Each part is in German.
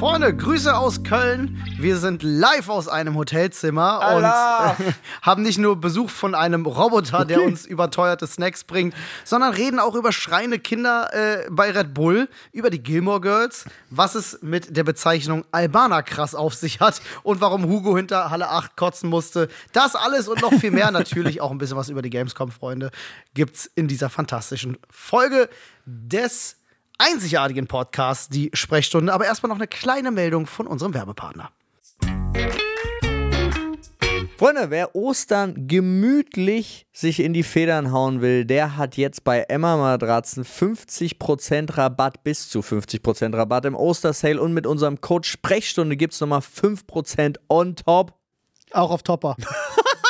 Freunde, Grüße aus Köln. Wir sind live aus einem Hotelzimmer Allah. und äh, haben nicht nur Besuch von einem Roboter, der uns überteuerte Snacks bringt, sondern reden auch über schreiende Kinder äh, bei Red Bull, über die Gilmore Girls, was es mit der Bezeichnung Albaner krass auf sich hat und warum Hugo hinter Halle 8 kotzen musste. Das alles und noch viel mehr natürlich auch ein bisschen was über die Gamescom, Freunde, gibt's in dieser fantastischen Folge des einzigartigen Podcasts, die Sprechstunde. Aber erstmal noch eine kleine Meldung von unserem Werbepartner. Freunde, wer Ostern gemütlich sich in die Federn hauen will, der hat jetzt bei Emma Matratzen 50% Rabatt, bis zu 50% Rabatt im Ostersale und mit unserem Code Sprechstunde gibt es nochmal 5% on top. Auch auf Topper.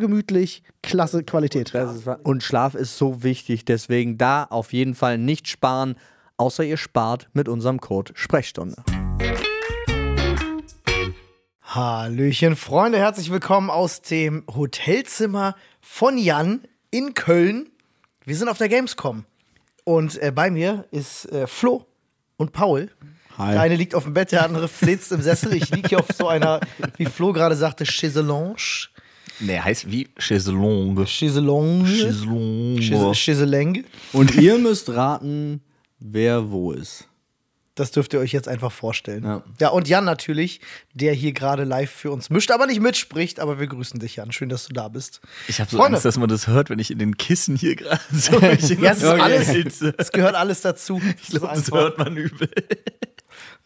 gemütlich, klasse Qualität. Ist, und Schlaf ist so wichtig, deswegen da auf jeden Fall nicht sparen, außer ihr spart mit unserem Code Sprechstunde. Hallöchen, Freunde, herzlich willkommen aus dem Hotelzimmer von Jan in Köln. Wir sind auf der Gamescom und äh, bei mir ist äh, Flo und Paul. Hi. Der eine liegt auf dem Bett, der andere flitzt im Sessel. Ich liege hier auf so einer, wie Flo gerade sagte, Chaiselange. Nee, heißt wie Chaiselongue. Chaiselongue. Chaiselange. Und ihr müsst raten, wer wo ist. Das dürft ihr euch jetzt einfach vorstellen. Ja. ja, und Jan natürlich, der hier gerade live für uns mischt, aber nicht mitspricht. Aber wir grüßen dich, Jan. Schön, dass du da bist. Ich habe so Freunde. Angst, dass man das hört, wenn ich in den Kissen hier gerade so Ja, es alles, es gehört alles dazu. Ich glaube, das hört man übel.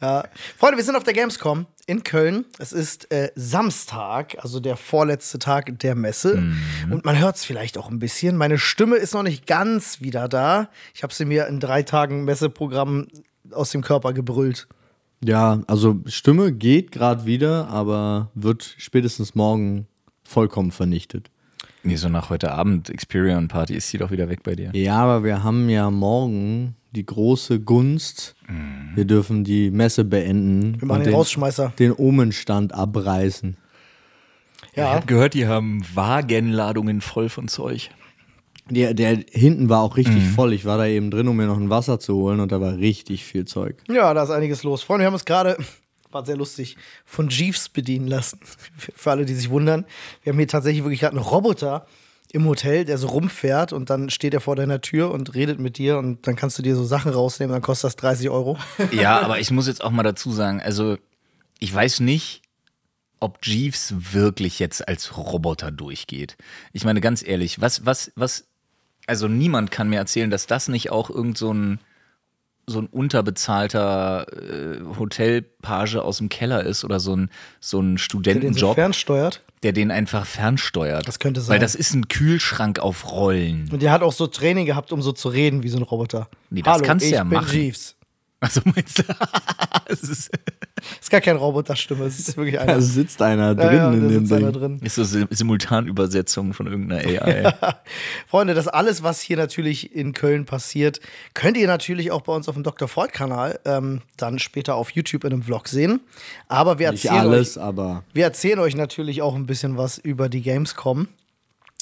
Ja. Freunde, wir sind auf der Gamescom in Köln. Es ist äh, Samstag, also der vorletzte Tag der Messe. Und man hört es vielleicht auch ein bisschen. Meine Stimme ist noch nicht ganz wieder da. Ich habe sie mir in drei Tagen Messeprogramm aus dem Körper gebrüllt. Ja, also Stimme geht gerade wieder, aber wird spätestens morgen vollkommen vernichtet. Nee, so nach heute Abend Experion Party ist sie doch wieder weg bei dir. Ja, aber wir haben ja morgen die große Gunst. Wir dürfen die Messe beenden. Wir machen und den den, Rausschmeißer. den Omenstand abreißen. Ich Ja. habe gehört, die haben Wagenladungen voll von Zeug. Der, der hinten war auch richtig voll. Ich war da eben drin, um mir noch ein Wasser zu holen und da war richtig viel Zeug. Ja, da ist einiges los. Freunde, wir haben uns gerade, war sehr lustig, von Jeeves bedienen lassen. Für- Für alle, die sich wundern. Wir haben hier tatsächlich wirklich gerade einen Roboter im Hotel, der so rumfährt und dann steht er vor deiner Tür und redet mit dir und dann kannst du dir so Sachen rausnehmen, dann kostet das 30 Euro. Ja, aber ich muss jetzt auch mal dazu sagen, also ich weiß nicht, ob Jeeves wirklich jetzt als Roboter durchgeht. Ich meine, ganz ehrlich, was, was, was, also niemand kann mir erzählen, dass das nicht auch irgend so ein, so ein unterbezahlter äh, Hotelpage aus dem Keller ist oder so ein, so ein Der den so Studentenjob, fernsteuert. Der den einfach fernsteuert. Das könnte sein. Weil das ist ein Kühlschrank auf Rollen. Und der hat auch so Training gehabt, um so zu reden wie so ein Roboter. Nee, das Hallo, kannst du ja machen. Jeeves. Also meinst du? es ist, Ist gar keine Roboterstimme, es ist wirklich einer. Da sitzt einer drin ja, ja, in dem Ding. drin. ist so Sim- Simultanübersetzung von irgendeiner AI. Freunde, das alles, was hier natürlich in Köln passiert, könnt ihr natürlich auch bei uns auf dem Dr. Freud-Kanal ähm, dann später auf YouTube in einem Vlog sehen. Aber wir erzählen, alles, euch, aber wir erzählen euch natürlich auch ein bisschen was über die Gamescom,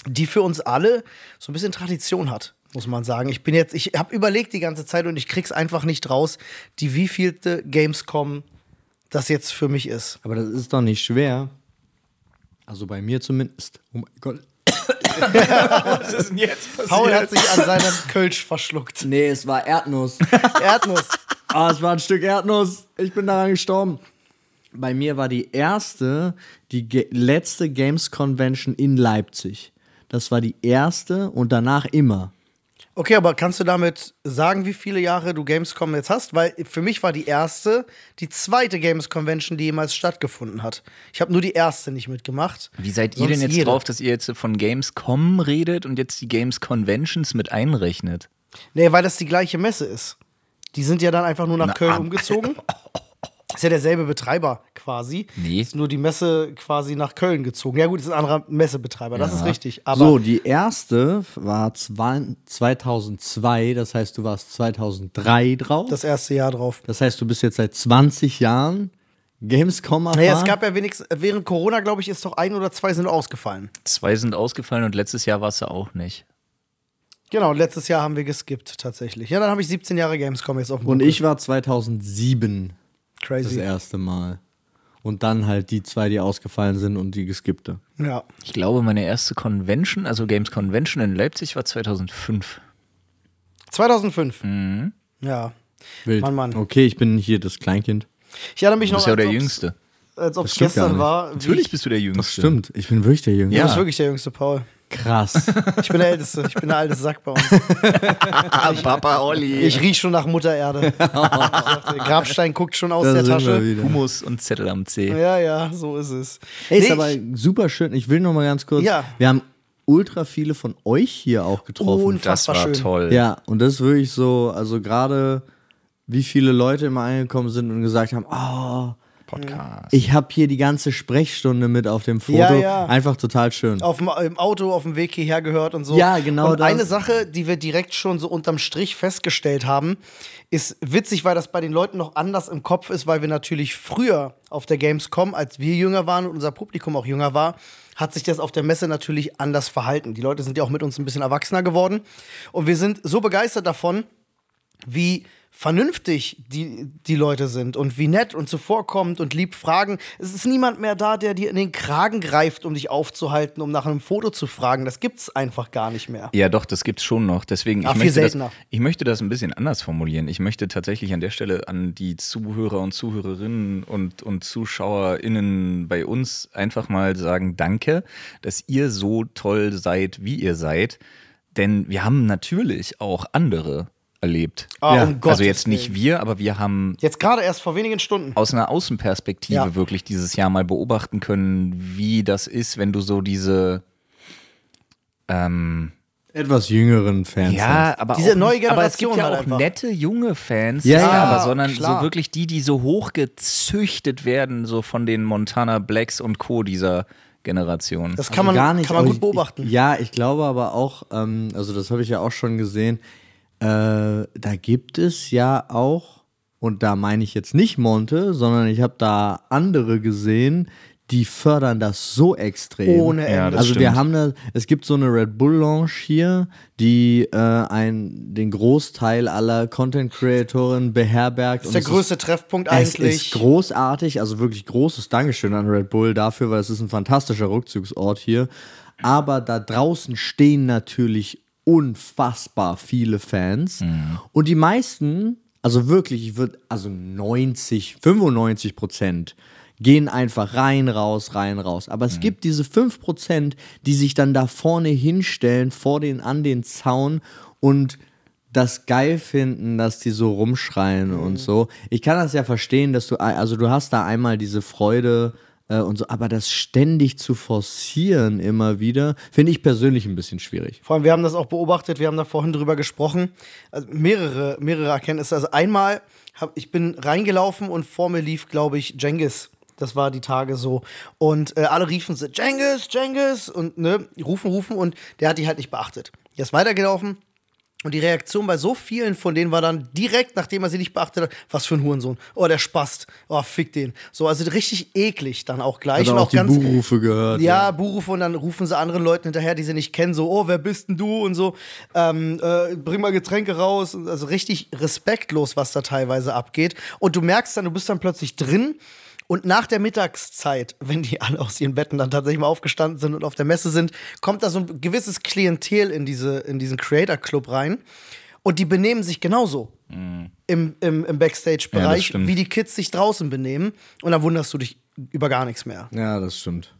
die für uns alle so ein bisschen Tradition hat. Muss man sagen. Ich bin jetzt, ich habe überlegt die ganze Zeit und ich krieg's einfach nicht raus, die wievielte Gamescom das jetzt für mich ist. aber das ist doch nicht schwer. Also bei mir zumindest. Oh mein Gott. Was ist denn jetzt passiert? Paul hat sich an seinem Kölsch verschluckt. Nee, es war Erdnuss. Erdnuss. Ah, es war ein Stück Erdnuss. Ich bin daran gestorben. Bei mir war die erste, die ge letzte Games Convention in Leipzig. Das war die erste und danach immer. Okay, aber kannst du damit sagen, wie viele Jahre du Gamescom jetzt hast? Weil für mich war die erste die zweite Games Convention, die jemals stattgefunden hat. Ich habe nur die erste nicht mitgemacht. Wie seid ihr denn jetzt jede. drauf, dass ihr jetzt von Gamescom redet und jetzt die Games Conventions mit einrechnet? Nee, weil das die gleiche Messe ist. Die sind ja dann einfach nur nach Na, Köln umgezogen. Ist ja derselbe Betreiber quasi. Nee. Ist nur die Messe quasi nach Köln gezogen. Ja, gut, ist ein anderer Messebetreiber, das ist richtig. Aber so, die erste war zwei- 2002, das heißt, du warst 2003 drauf. das erste Jahr drauf. Das heißt, du bist jetzt seit 20 Jahren Gamescom erfahren. Naja, es gab ja wenigstens, während Corona, glaube ich, ist doch ein oder zwei sind ausgefallen. Zwei sind ausgefallen und letztes Jahr warst du auch nicht. Genau, letztes Jahr haben wir geskippt tatsächlich. Ja, dann habe ich 17 Jahre Gamescom jetzt auf dem Und Buckel. ich war 2007 das Crazy. erste Mal. Und dann halt die zwei, die ausgefallen sind und die geskippte. Ja. Ich glaube, meine erste Convention, also Games Convention in Leipzig, war 2005. 2005. Mhm. Ja. Wild. Mann, Mann. Okay, ich bin hier das Kleinkind. Ich erinnere mich Du noch, bist ja auch der Jüngste. als ob es gestern war. Natürlich ich, bist du der Jüngste. Das stimmt, ich bin wirklich der Jüngste. Du Ja. bist wirklich der jüngste Paul. Krass. Ich bin der Älteste. Ich bin der alte Sack bei uns. Papa Olli. Ich riech schon nach Muttererde. Ich dachte, Grabstein guckt schon aus Da der Tasche. Humus und Zettel am C. Ja, ja, so ist es. Ey, ist Nee, aber ich- super schön. Ich will noch mal ganz kurz. Ja. Wir haben ultra viele von euch hier auch getroffen. Und- Das war Unfassbar schön. toll. Ja, und das ist wirklich so, also gerade wie viele Leute immer angekommen sind und gesagt haben, oh, Podcast. ich habe hier die ganze Sprechstunde mit auf dem Foto. Ja, ja. Einfach total schön. auf dem, im Auto auf dem Weg hierher gehört und so. Ja, genau Und das. eine Sache, die wir direkt schon so unterm Strich festgestellt haben, ist witzig, weil das bei den Leuten noch anders im Kopf ist, weil wir natürlich früher auf der Gamescom, als wir jünger waren und unser Publikum auch jünger war, hat sich das auf der Messe natürlich anders verhalten. Die Leute sind ja auch mit uns ein bisschen erwachsener geworden. Und wir sind so begeistert davon, wie vernünftig die, die Leute sind und wie nett und zuvorkommend und lieb fragen. Es ist niemand mehr da, der dir in den Kragen greift, um dich aufzuhalten, um nach einem Foto zu fragen. Das gibt's einfach gar nicht mehr. Ja, doch, das gibt's schon noch. Deswegen, Ah, ich, möchte das, ich möchte das ein bisschen anders formulieren. Ich möchte tatsächlich an der Stelle an die Zuhörer und Zuhörerinnen und, und ZuschauerInnen bei uns einfach mal sagen, danke, dass ihr so toll seid, wie ihr seid. Denn wir haben natürlich auch andere erlebt. Ah, Ja, um Gottes also jetzt nicht wir, aber wir haben Jetzt gerade erst vor wenigen Stunden. aus einer Außenperspektive Ja. wirklich dieses Jahr mal beobachten können, wie das ist, wenn du so diese ähm, Etwas jüngeren Fans. ja, hast. aber Diese auch, neue aber es gibt Generation ja halt auch einfach. nette junge Fans, Ja, ja, ja, aber sondern klar. so wirklich die, die so hochgezüchtet werden, so von den Montana Blacks und Co. dieser Generation. Das kann man, gar nicht. kann man aber gut beobachten. Ich, ja, ich glaube aber auch, ähm, also das habe ich ja auch schon gesehen, äh, da gibt es ja auch, und da meine ich jetzt nicht Monte, sondern ich habe da andere gesehen, die fördern das so extrem. Ohne Ja, Ende. das also wir stimmt. haben da, es gibt so eine Red Bull Lounge hier, die äh, ein, den Großteil aller Content Creatoren beherbergt. das ist der und es größte Treffpunkt es eigentlich. ist großartig, also wirklich großes Dankeschön an Red Bull dafür, weil es ist ein fantastischer Rückzugsort hier. Aber da draußen stehen natürlich unfassbar viele Fans. Und die meisten, also wirklich, ich würde, also 90, 95 Prozent gehen einfach rein, raus, rein, raus. Aber es gibt diese 5 Prozent, die sich dann da vorne hinstellen, vor den, an den Zaun und das geil finden, dass die so rumschreien und so. Ich kann das ja verstehen, dass du, also du hast da einmal diese Freude äh, und so, aber das ständig zu forcieren immer wieder, finde ich persönlich ein bisschen schwierig. Vor allem, wir haben das auch beobachtet, wir haben da vorhin drüber gesprochen. Also mehrere, mehrere Erkenntnisse. Also einmal, hab, ich bin reingelaufen und vor mir lief, glaube ich, Jengis. Das war die Tage so. Und äh, alle riefen so, Jengis, Jengis und ne, rufen, rufen und der hat die halt nicht beachtet. Der ist weitergelaufen und die Reaktion bei so vielen von denen war dann direkt, nachdem er sie nicht beachtet hat, was für ein Hurensohn. Oh, der spast. Oh, fick den. So, also richtig eklig dann auch gleich. Hat und auch die ganz, Buhrufe gehört. ja, Buhrufe und dann rufen sie anderen Leuten hinterher, die sie nicht kennen, so, oh, wer bist denn du und so, ähm, äh, bring mal Getränke raus. Also richtig respektlos, was da teilweise abgeht. Und du merkst dann, du bist dann plötzlich drin. Und nach der Mittagszeit, wenn die alle aus ihren Betten dann tatsächlich mal aufgestanden sind und auf der Messe sind, kommt da so ein gewisses Klientel in, diese, in diesen Creator Club rein. Und die benehmen sich genauso im, im, im Ja, das Backstage-Bereich, stimmt. wie die Kids sich draußen benehmen. Und dann wunderst du dich über gar nichts mehr. Ja, das stimmt.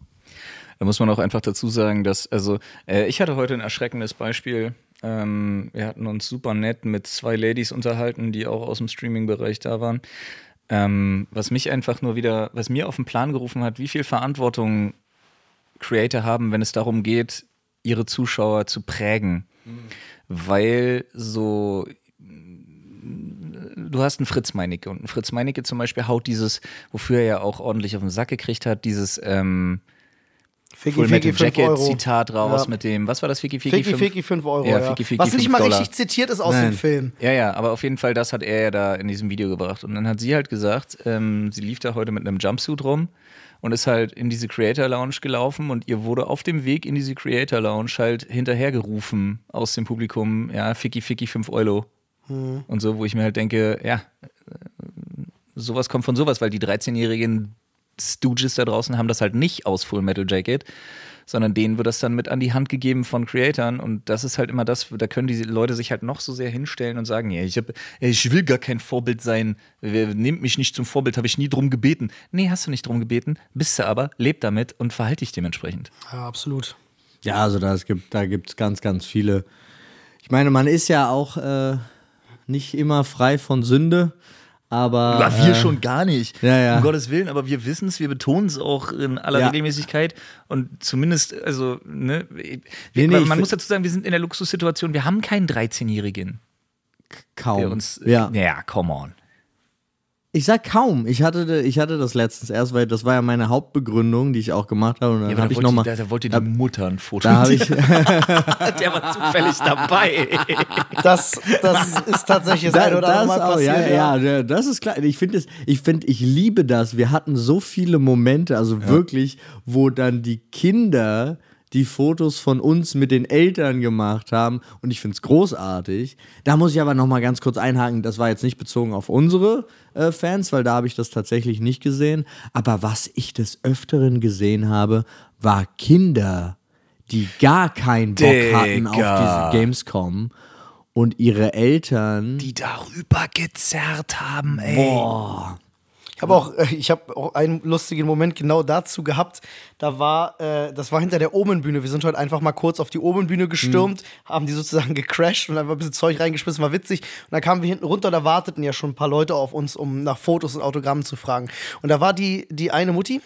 Da muss man auch einfach dazu sagen, dass, also, äh, ich hatte heute ein erschreckendes Beispiel. Ähm, wir hatten uns super nett mit zwei Ladies unterhalten, die auch aus dem Streaming-Bereich da waren. Ähm, was mich einfach nur wieder, was mir auf den Plan gerufen hat, wie viel Verantwortung Creator haben, wenn es darum geht, ihre Zuschauer zu prägen. Weil so du hast einen Fritz Meinecke und ein Fritz Meinecke zum Beispiel haut dieses, wofür er ja auch ordentlich auf den Sack gekriegt hat, dieses ähm, Ficky, Full Metal Ficky, 5 Jacket Euro. Zitat raus Ja. mit dem, was war das, Ficky Ficky? Ficky, Ficky, 5 Euro. Ja, Ficky, Ficky, Was nicht mal Dollar. richtig zitiert ist aus Nein. dem Film. Ja, ja, aber auf jeden Fall, das hat er ja da in diesem Video gebracht. Und dann hat sie halt gesagt, ähm, sie lief da heute mit einem Jumpsuit rum und ist halt in diese Creator Lounge gelaufen und ihr wurde auf dem Weg in diese Creator Lounge halt hinterhergerufen aus dem Publikum, ja, Ficky Ficky 5 Euro. Und so, wo ich mir halt denke, ja, äh, sowas kommt von sowas, weil die 13-jährigen Stooges da draußen haben das halt nicht aus Full Metal Jacket, sondern denen wird das dann mit an die Hand gegeben von Creatoren und das ist halt immer das, da können die Leute sich halt noch so sehr hinstellen und sagen, ja, ich, hab, ich will gar kein Vorbild sein, wer nimmt mich nicht zum Vorbild, habe ich nie drum gebeten. Nee, hast du nicht drum gebeten, bist du aber, leb damit und verhalte dich dementsprechend. Ja, absolut. Ja, also da gibt da gibt's ganz, ganz viele. Ich meine, man ist ja auch äh, nicht immer frei von Sünde, aber Ja, wir äh, schon gar nicht. ja, ja. Um Gottes Willen, aber wir wissen es, wir betonen es auch in aller Ja. Regelmäßigkeit und zumindest, also, ne, wir, Nee, nee, man muss dazu sagen, wir sind in der Luxussituation, wir haben keinen 13-Jährigen, kaum. uns, ja. ja, come on. Ich sag kaum. Ich hatte, ich hatte das letztens erst, weil das war ja meine Hauptbegründung, die ich auch gemacht habe. Und dann Ja, habe da ich wollte, nochmal. da, da wollte die Mutter ein Foto. Da habe ich, der war zufällig dabei. Das, das ist tatsächlich das Da- eine oder andere Mal auch, passiert. ja, ja, ja, das ist klar. Ich finde es, ich finde, ich liebe das. Wir hatten so viele Momente, also wirklich, wo dann die Kinder die Fotos von uns mit den Eltern gemacht haben und ich finde es großartig. Da muss ich aber noch mal ganz kurz einhaken, das war jetzt nicht bezogen auf unsere äh, Fans, weil da habe ich das tatsächlich nicht gesehen, aber was ich des öfteren gesehen habe, war Kinder, die gar keinen Bock hatten auf Digga. diese Gamescom und ihre Eltern Die darüber gezerrt haben, ey. Boah. Ich habe auch, äh, ich habe auch einen lustigen Moment genau dazu gehabt. Da war, äh, das war hinter der Omenbühne. Wir sind heute einfach mal kurz auf die Omenbühne gestürmt, haben die sozusagen gecrashed und einfach ein bisschen Zeug reingeschmissen, war witzig. Und dann kamen wir hinten runter, da warteten ja schon ein paar Leute auf uns, um nach Fotos und Autogrammen zu fragen. Und da war die, die eine Mutti,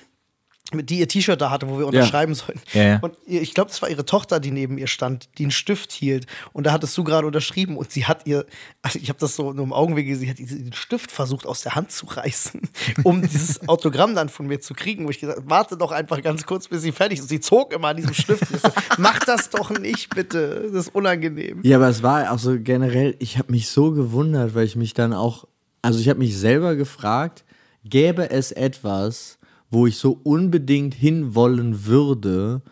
die ihr T-Shirt da hatte, wo wir unterschreiben sollten. Ja, ja. Und ich glaube, das war ihre Tochter, die neben ihr stand, die einen Stift hielt. Und da hattest du gerade unterschrieben und sie hat ihr, also ich habe das so nur im Augenweg gesehen, sie hat diesen Stift versucht aus der Hand zu reißen, um dieses Autogramm dann von mir zu kriegen. Wo ich gesagt habe, warte doch einfach ganz kurz, bis sie fertig ist. Und sie zog immer an diesem Stift. So, Mach das doch nicht, bitte. Das ist unangenehm. Ja, aber es war auch so generell, ich habe mich so gewundert, weil ich mich dann auch, also ich habe mich selber gefragt, gäbe es etwas, wo ich so unbedingt hinwollen würde,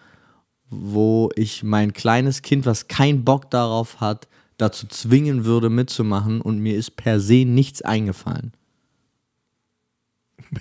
wo ich mein kleines Kind, was keinen Bock darauf hat, dazu zwingen würde mitzumachen und mir ist per se nichts eingefallen.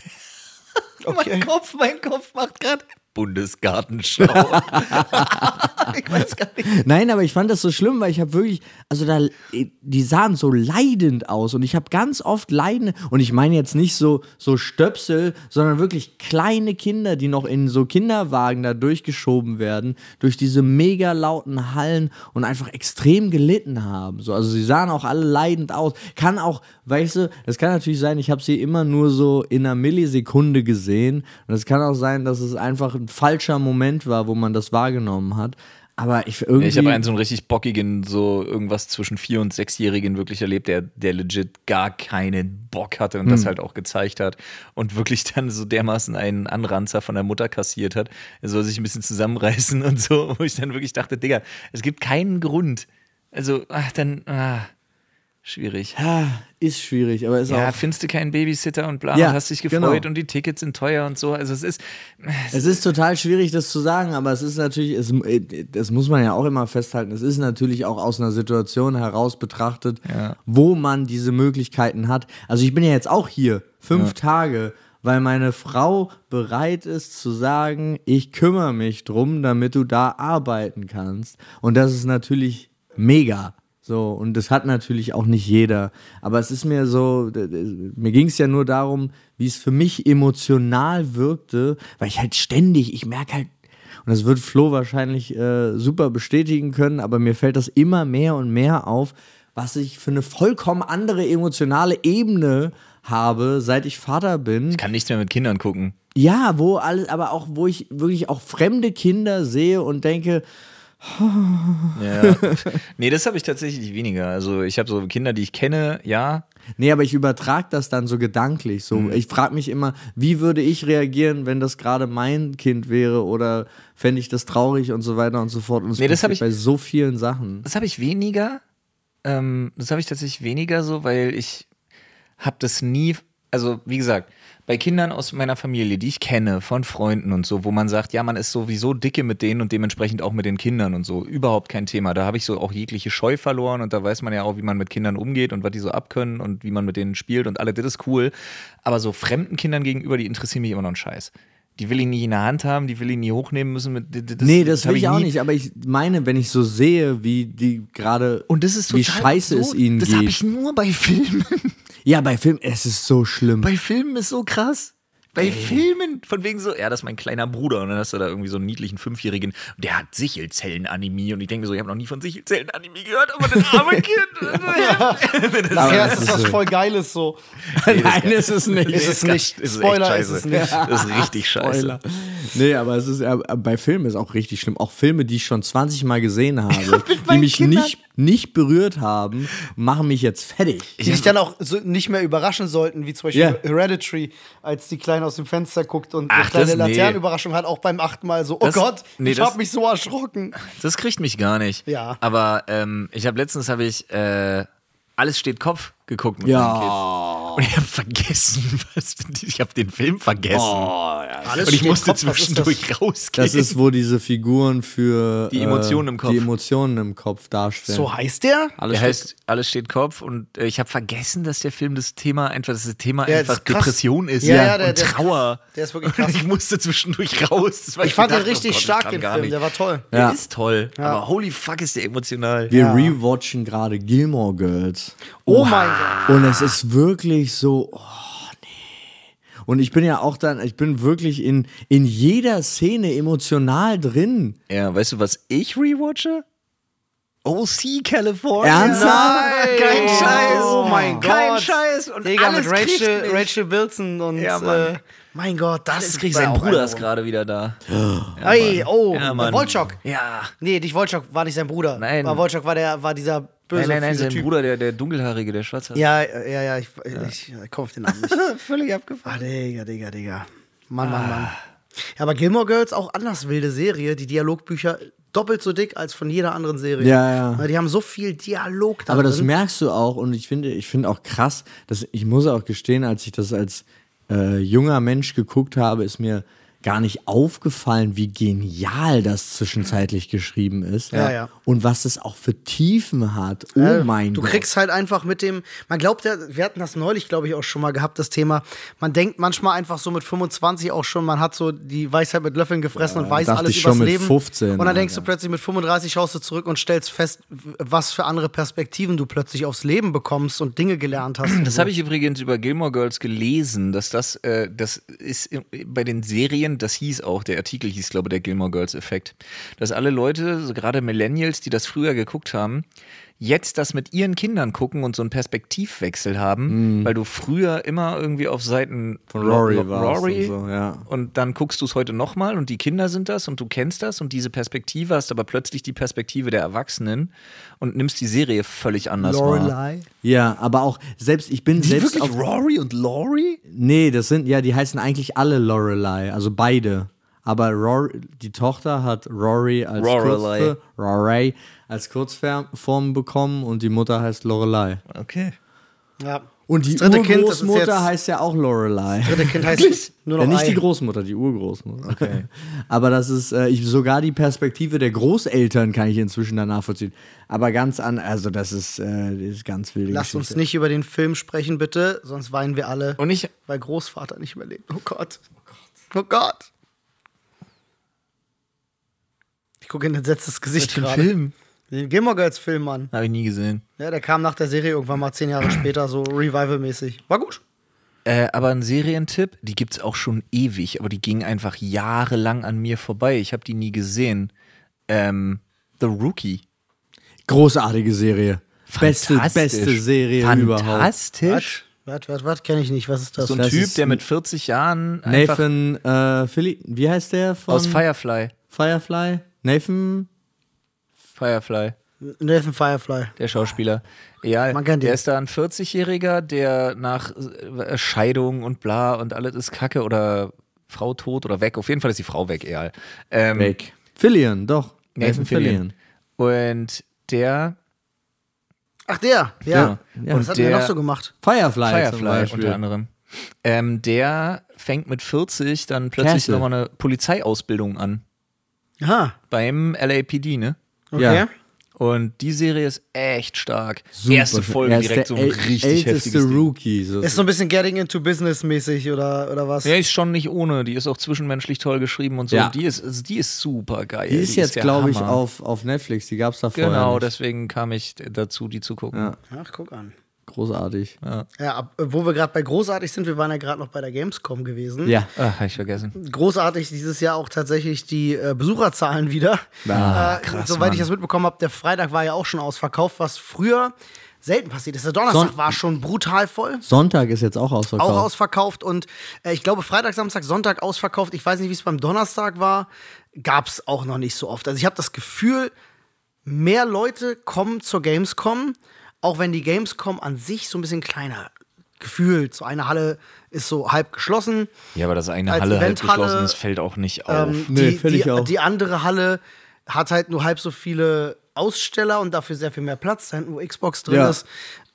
Okay. Mein Kopf, mein Kopf macht gerade Bundesgartenschau. ich weiß gar nicht. Nein, aber ich fand das so schlimm, weil ich habe wirklich, also da, die sahen so leidend aus und ich habe ganz oft leidende, und ich meine jetzt nicht so, so Stöpsel, sondern wirklich kleine Kinder, die noch in so Kinderwagen da durchgeschoben werden, durch diese mega lauten Hallen und einfach extrem gelitten haben. So, also sie sahen auch alle leidend aus. Kann auch, weißt du, es kann natürlich sein, ich habe sie immer nur so in einer Millisekunde gesehen und es kann auch sein, dass es einfach ein falscher Moment war, wo man das wahrgenommen hat. Aber ich irgendwie. Ich habe einen so einen richtig bockigen, so irgendwas zwischen vier- und sechsjährigen wirklich erlebt, der, der legit gar keinen Bock hatte und das halt auch gezeigt hat und wirklich dann so dermaßen einen Anranzer von der Mutter kassiert hat. Er soll sich ein bisschen zusammenreißen und so, wo ich dann wirklich dachte, Digga, es gibt keinen Grund. Also, ach, dann, ah, schwierig. Ja, ist schwierig, aber ist Ja, auch. findest du keinen Babysitter und bla Ja, und hast dich gefreut genau. und die Tickets sind teuer und so. Also es ist, Es ist total schwierig, das zu sagen, aber es ist natürlich, es, äh, das muss man ja auch immer festhalten, es ist natürlich auch aus einer Situation heraus betrachtet, Ja. wo man diese Möglichkeiten hat. Also ich bin ja jetzt auch hier, fünf Tage, weil meine Frau bereit ist zu sagen, ich kümmere mich drum, damit du da arbeiten kannst. Und das ist natürlich mega. So, und das hat natürlich auch nicht jeder. Aber es ist mir so, mir ging es ja nur darum, wie es für mich emotional wirkte, weil ich halt ständig, ich merke halt, und das wird Flo wahrscheinlich äh, super bestätigen können, aber mir fällt das immer mehr und mehr auf, was ich für eine vollkommen andere emotionale Ebene habe, seit ich Vater bin. kann nichts mehr mit Kindern gucken. Ja, wo alles, aber auch, wo ich wirklich auch fremde Kinder sehe und denke, Ja. nee, das habe ich tatsächlich weniger. Also ich habe so Kinder, die ich kenne, ja. Nee, aber ich übertrage das dann so gedanklich. So, Ich frage mich immer, wie würde ich reagieren, wenn das gerade mein Kind wäre oder fände ich das traurig und so weiter und so fort. Und das Nee, das hab passiert ich- bei so vielen Sachen. Das habe ich weniger. Ähm, das habe ich tatsächlich weniger so, weil ich habe das nie, also wie gesagt, bei Kindern aus meiner Familie, die ich kenne, von Freunden und so, wo man sagt, ja, man ist sowieso dicke mit denen und dementsprechend auch mit den Kindern und so, überhaupt kein Thema. Da habe ich so auch jegliche Scheu verloren und da weiß man ja auch, wie man mit Kindern umgeht und was die so abkönnen und wie man mit denen spielt und alles, das ist cool. Aber so fremden Kindern gegenüber, die interessieren mich immer noch einen Scheiß. Die will ich nie in der Hand haben, die will ich nie hochnehmen müssen. Das, nee, das, hab will ich auch nie- nicht, aber ich meine, wenn ich so sehe, wie die gerade Und das ist total wie scheiße es absurd. ihnen Das habe geht. ich nur bei Filmen. ja, bei Filmen, es ist so schlimm. Bei Filmen ist so krass. Bei Filmen, von wegen so, ja, das ist mein kleiner Bruder. Und dann hast du da irgendwie so einen niedlichen Fünfjährigen, der hat Sichelzellen-Anämie. Und ich denke mir so, ich habe noch nie von Sichelzellen-Anämie gehört, aber das arme Kind. Aber Ja, es ist ist was voll Geiles so. Nein, ist es nicht. Ist es nicht. Das ist Spoiler ist es scheiße. nicht. Das ist richtig scheiße. Nee, aber es ist ja, bei Filmen ist auch richtig schlimm. Auch Filme, die ich schon 20 Mal gesehen habe, die mich nicht, nicht berührt haben, machen mich jetzt fertig. Die dich dann auch so nicht mehr überraschen sollten, wie zum Beispiel Ja. Hereditary, als die Kleine aus dem Fenster guckt und Ach, eine kleine das- nee. Laternenüberraschung hat, auch beim achten Mal so, oh Das- Gott, nee, ich das- hab mich so erschrocken. Das kriegt mich gar nicht. Ja. Aber ähm, ich habe letztens habe ich äh, alles steht Kopf geguckt mit Ja. meinen Kids. Und ich habe vergessen, was, ich habe den Film vergessen. Alles und ich musste Kopf, zwischendurch rausgehen. Das ist, wo diese Figuren für Die Emotionen im Kopf. die Emotionen im Kopf darstellen. So heißt der? Alles der heißt Alles steht Kopf und äh, ich habe vergessen, dass der Film das Thema einfach das Thema Ja, einfach ist. Depression ist Ja, ja, der- und der Trauer. Der ist wirklich Und krass. ich musste zwischendurch raus. Das war- Ich fand den dachte, richtig oh Gott, stark, den Film, nicht. der war toll. Der Ja. ist toll, aber holy fuck ist der emotional. Wir Ja. rewatchen gerade Gilmore Girls. Oh mein Gott. Und es ist wirklich so, oh nee. Und ich bin ja auch dann, ich bin wirklich in, in jeder Szene emotional drin. Ja, weißt du, was ich rewatche? OC California. Ernsthaft? Kein Scheiß. Oh mein Kein Gott. Scheiß. Und Digga, alles mit Rachel. Rachel Wilson und Ja, Mann. äh, mein Gott, das Das ist kriegt sein Bruder ist gerade wieder da. Ey, oh, Ja. Wolchok. Ja. Nee, nicht Wolchok, war nicht sein Bruder. Nein. Aber Wolchok war, der, war dieser böse Nein, nein, nein, sein Typ. Bruder, der, der dunkelhaarige, der schwarze. Ja, ja, ja, ich, ich, ich komme auf den Namen nicht. völlig abgefahren. Ah, Digga, Digga, Digga. Mann, Mann, Mann. Ja, aber Gilmore Girls auch anders wilde Serie. Die Dialogbücher doppelt so dick als von jeder anderen Serie. Ja, ja. Die haben so viel Dialog da Aber das merkst du auch und ich finde, ich finde auch krass, dass ich muss auch gestehen, als ich das als äh, junger Mensch geguckt habe, ist mir gar nicht aufgefallen, wie genial das zwischenzeitlich geschrieben ist. Ja, ja. Und was es auch für Tiefen hat. Oh Äh, mein du Gott. kriegst halt einfach mit dem, man glaubt ja, wir hatten das neulich, glaube ich, auch schon mal gehabt, das Thema. Man denkt manchmal einfach so mit 25 auch schon, man hat so die Weisheit mit Löffeln gefressen und weiß alles ich übers schon mit Leben. 15, und dann denkst du Alter. plötzlich mit 35 schaust du zurück und stellst fest, was für andere Perspektiven du plötzlich aufs Leben bekommst und Dinge gelernt hast. Das habe ich übrigens über Gilmore Girls gelesen, dass das, äh, das ist bei den Serien, das hieß auch, der Artikel hieß, glaube ich, der Gilmore Girls Effekt, dass alle Leute, so gerade Millennials, die das früher geguckt haben, jetzt das mit ihren Kindern gucken und so einen Perspektivwechsel haben, weil du früher immer irgendwie auf Seiten Von Rory Lo- warst Rory und so, ja. und dann guckst du es heute nochmal und die Kinder sind das und du kennst das und diese Perspektive hast aber plötzlich die Perspektive der Erwachsenen und nimmst die Serie völlig anders wahr. Ja, aber auch selbst ich bin selbst auf, Rory und Laurie? Nee, das sind ja, die heißen eigentlich alle Lorelei, also beide. Aber Rory, die Tochter hat Rory als Lorelei. Kurzform, Rory als Kurzform bekommen und die Mutter heißt Lorelei. Okay. Ja. Und die Das das Urgroßmutter heißt ja auch Lorelei. dritte Kind heißt nur noch ja, nicht die Großmutter, die Urgroßmutter. Okay. Aber das ist, äh, ich, sogar die Perspektive der Großeltern kann ich inzwischen dann nachvollziehen. Aber ganz an, also das ist, äh, das ist ganz wilde Lass Geschichte. uns nicht über den Film sprechen, bitte, sonst weinen wir alle, Und ich, weil Großvater nicht mehr lebt. Oh Gott. Oh Gott. Ich gucke in ein entsetztes Gesicht gerade. Film? Den Gilmore Girls Film, Mann. Habe ich nie gesehen. Ja, der kam nach der Serie irgendwann mal zehn Jahre später, so Revival-mäßig. War gut. Äh, aber ein Serientipp, die gibt's auch schon ewig, aber die ging einfach jahrelang an mir vorbei. Ich habe die nie gesehen. Ähm, The Rookie. Großartige Serie. Beste, Fantastisch. beste Serie überhaupt. Fantastisch. Was, was, was, kenne ich nicht. Was ist das? So ein Das Typ, der mit 40 Jahren Nathan, äh, Philly, wie heißt der von aus Firefly. Firefly? Nathan? Firefly. Nathan Firefly. der Schauspieler. Ja, Man kennt ihn. der ist da ein 40-Jähriger, der nach äh, Scheidung und bla und alles ist Kacke oder Frau tot oder weg. Auf jeden Fall ist die Frau weg, egal. Ähm, Weg. Fillion, doch. Nathan Fillion. Und der Ach, der, ja. Ja, ja. Was hat der- der noch so gemacht? Firefly, Firefly unter anderem. Ähm, der fängt mit 40 dann plötzlich nochmal eine Polizeiausbildung an. Aha, Beim LAPD, ne? okay. Ja. Und die Serie ist echt stark. Super Erste. Folge Er ist direkt so ein richtig älteste. Rookie. So Ist so ein bisschen Getting into Business mäßig oder, oder was? Ja, ist schon nicht ohne. Die ist auch zwischenmenschlich toll geschrieben und so. Ja. Die ist, also die ist super geil. die ist jetzt, der glaube ich, auf, auf Netflix. Die gab es da vorher Genau, nicht. deswegen kam ich dazu, die zu gucken. Ja. Ach, guck an. Großartig. Ja, ab, wo wir gerade bei großartig sind, wir waren ja gerade noch bei der Gamescom gewesen. Ja. Ach, hab ich vergessen. Großartig dieses Jahr auch tatsächlich die äh, Besucherzahlen wieder. Ah, äh, krass, soweit ich Mann. das mitbekommen habe, der Freitag war ja auch schon ausverkauft, was früher selten passiert ist. Der Donnerstag Son- war schon brutal voll. Sonntag ist jetzt auch ausverkauft. Auch ausverkauft und äh, ich glaube Freitag, Samstag, Sonntag ausverkauft. Ich weiß nicht, wie es beim Donnerstag war. Gab es auch noch nicht so oft. Also ich habe das Gefühl, mehr Leute kommen zur Gamescom, auch wenn die Gamescom an sich so ein bisschen kleiner gefühlt. So eine Halle ist so halb geschlossen. Ja, aber dass eine Als Halle halb geschlossen ist, fällt auch nicht auf. Ähm, Nee, die, die, auch. die andere Halle hat halt nur halb so viele Aussteller und dafür sehr viel mehr Platz, da hinten, wo Xbox drin Ja. ist.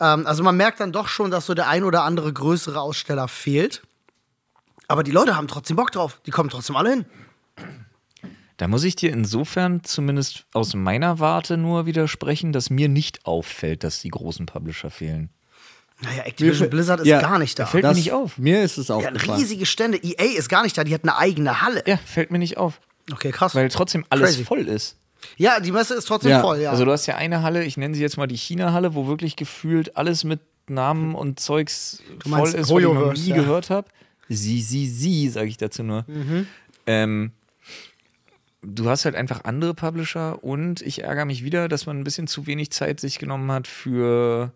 Ähm, also man merkt dann doch schon, dass so der ein oder andere größere Aussteller fehlt. Aber die Leute haben trotzdem Bock drauf. Die kommen trotzdem alle hin. Da muss ich dir insofern zumindest aus meiner Warte nur widersprechen, dass mir nicht auffällt, dass die großen Publisher fehlen. Naja, Activision Mir- Blizzard ist ja, gar nicht da. fällt mir nicht auf. Mir ist es Ja, aufgefallen. riesige Stände. EA ist gar nicht da. Die hat eine eigene Halle. Ja, fällt mir nicht auf. Okay, krass. Weil trotzdem alles Crazy. voll ist. ja, die Messe ist trotzdem Ja. voll, ja. Also du hast ja eine Halle, ich nenne sie jetzt mal die China-Halle, wo wirklich gefühlt alles mit Namen und Zeugs voll meinst ist, was ich noch nie ja. gehört habe. Sie, sie, sie, sage ich dazu nur. Ähm, du hast halt einfach andere Publisher und ich ärgere mich wieder, dass man ein bisschen zu wenig Zeit sich genommen hat für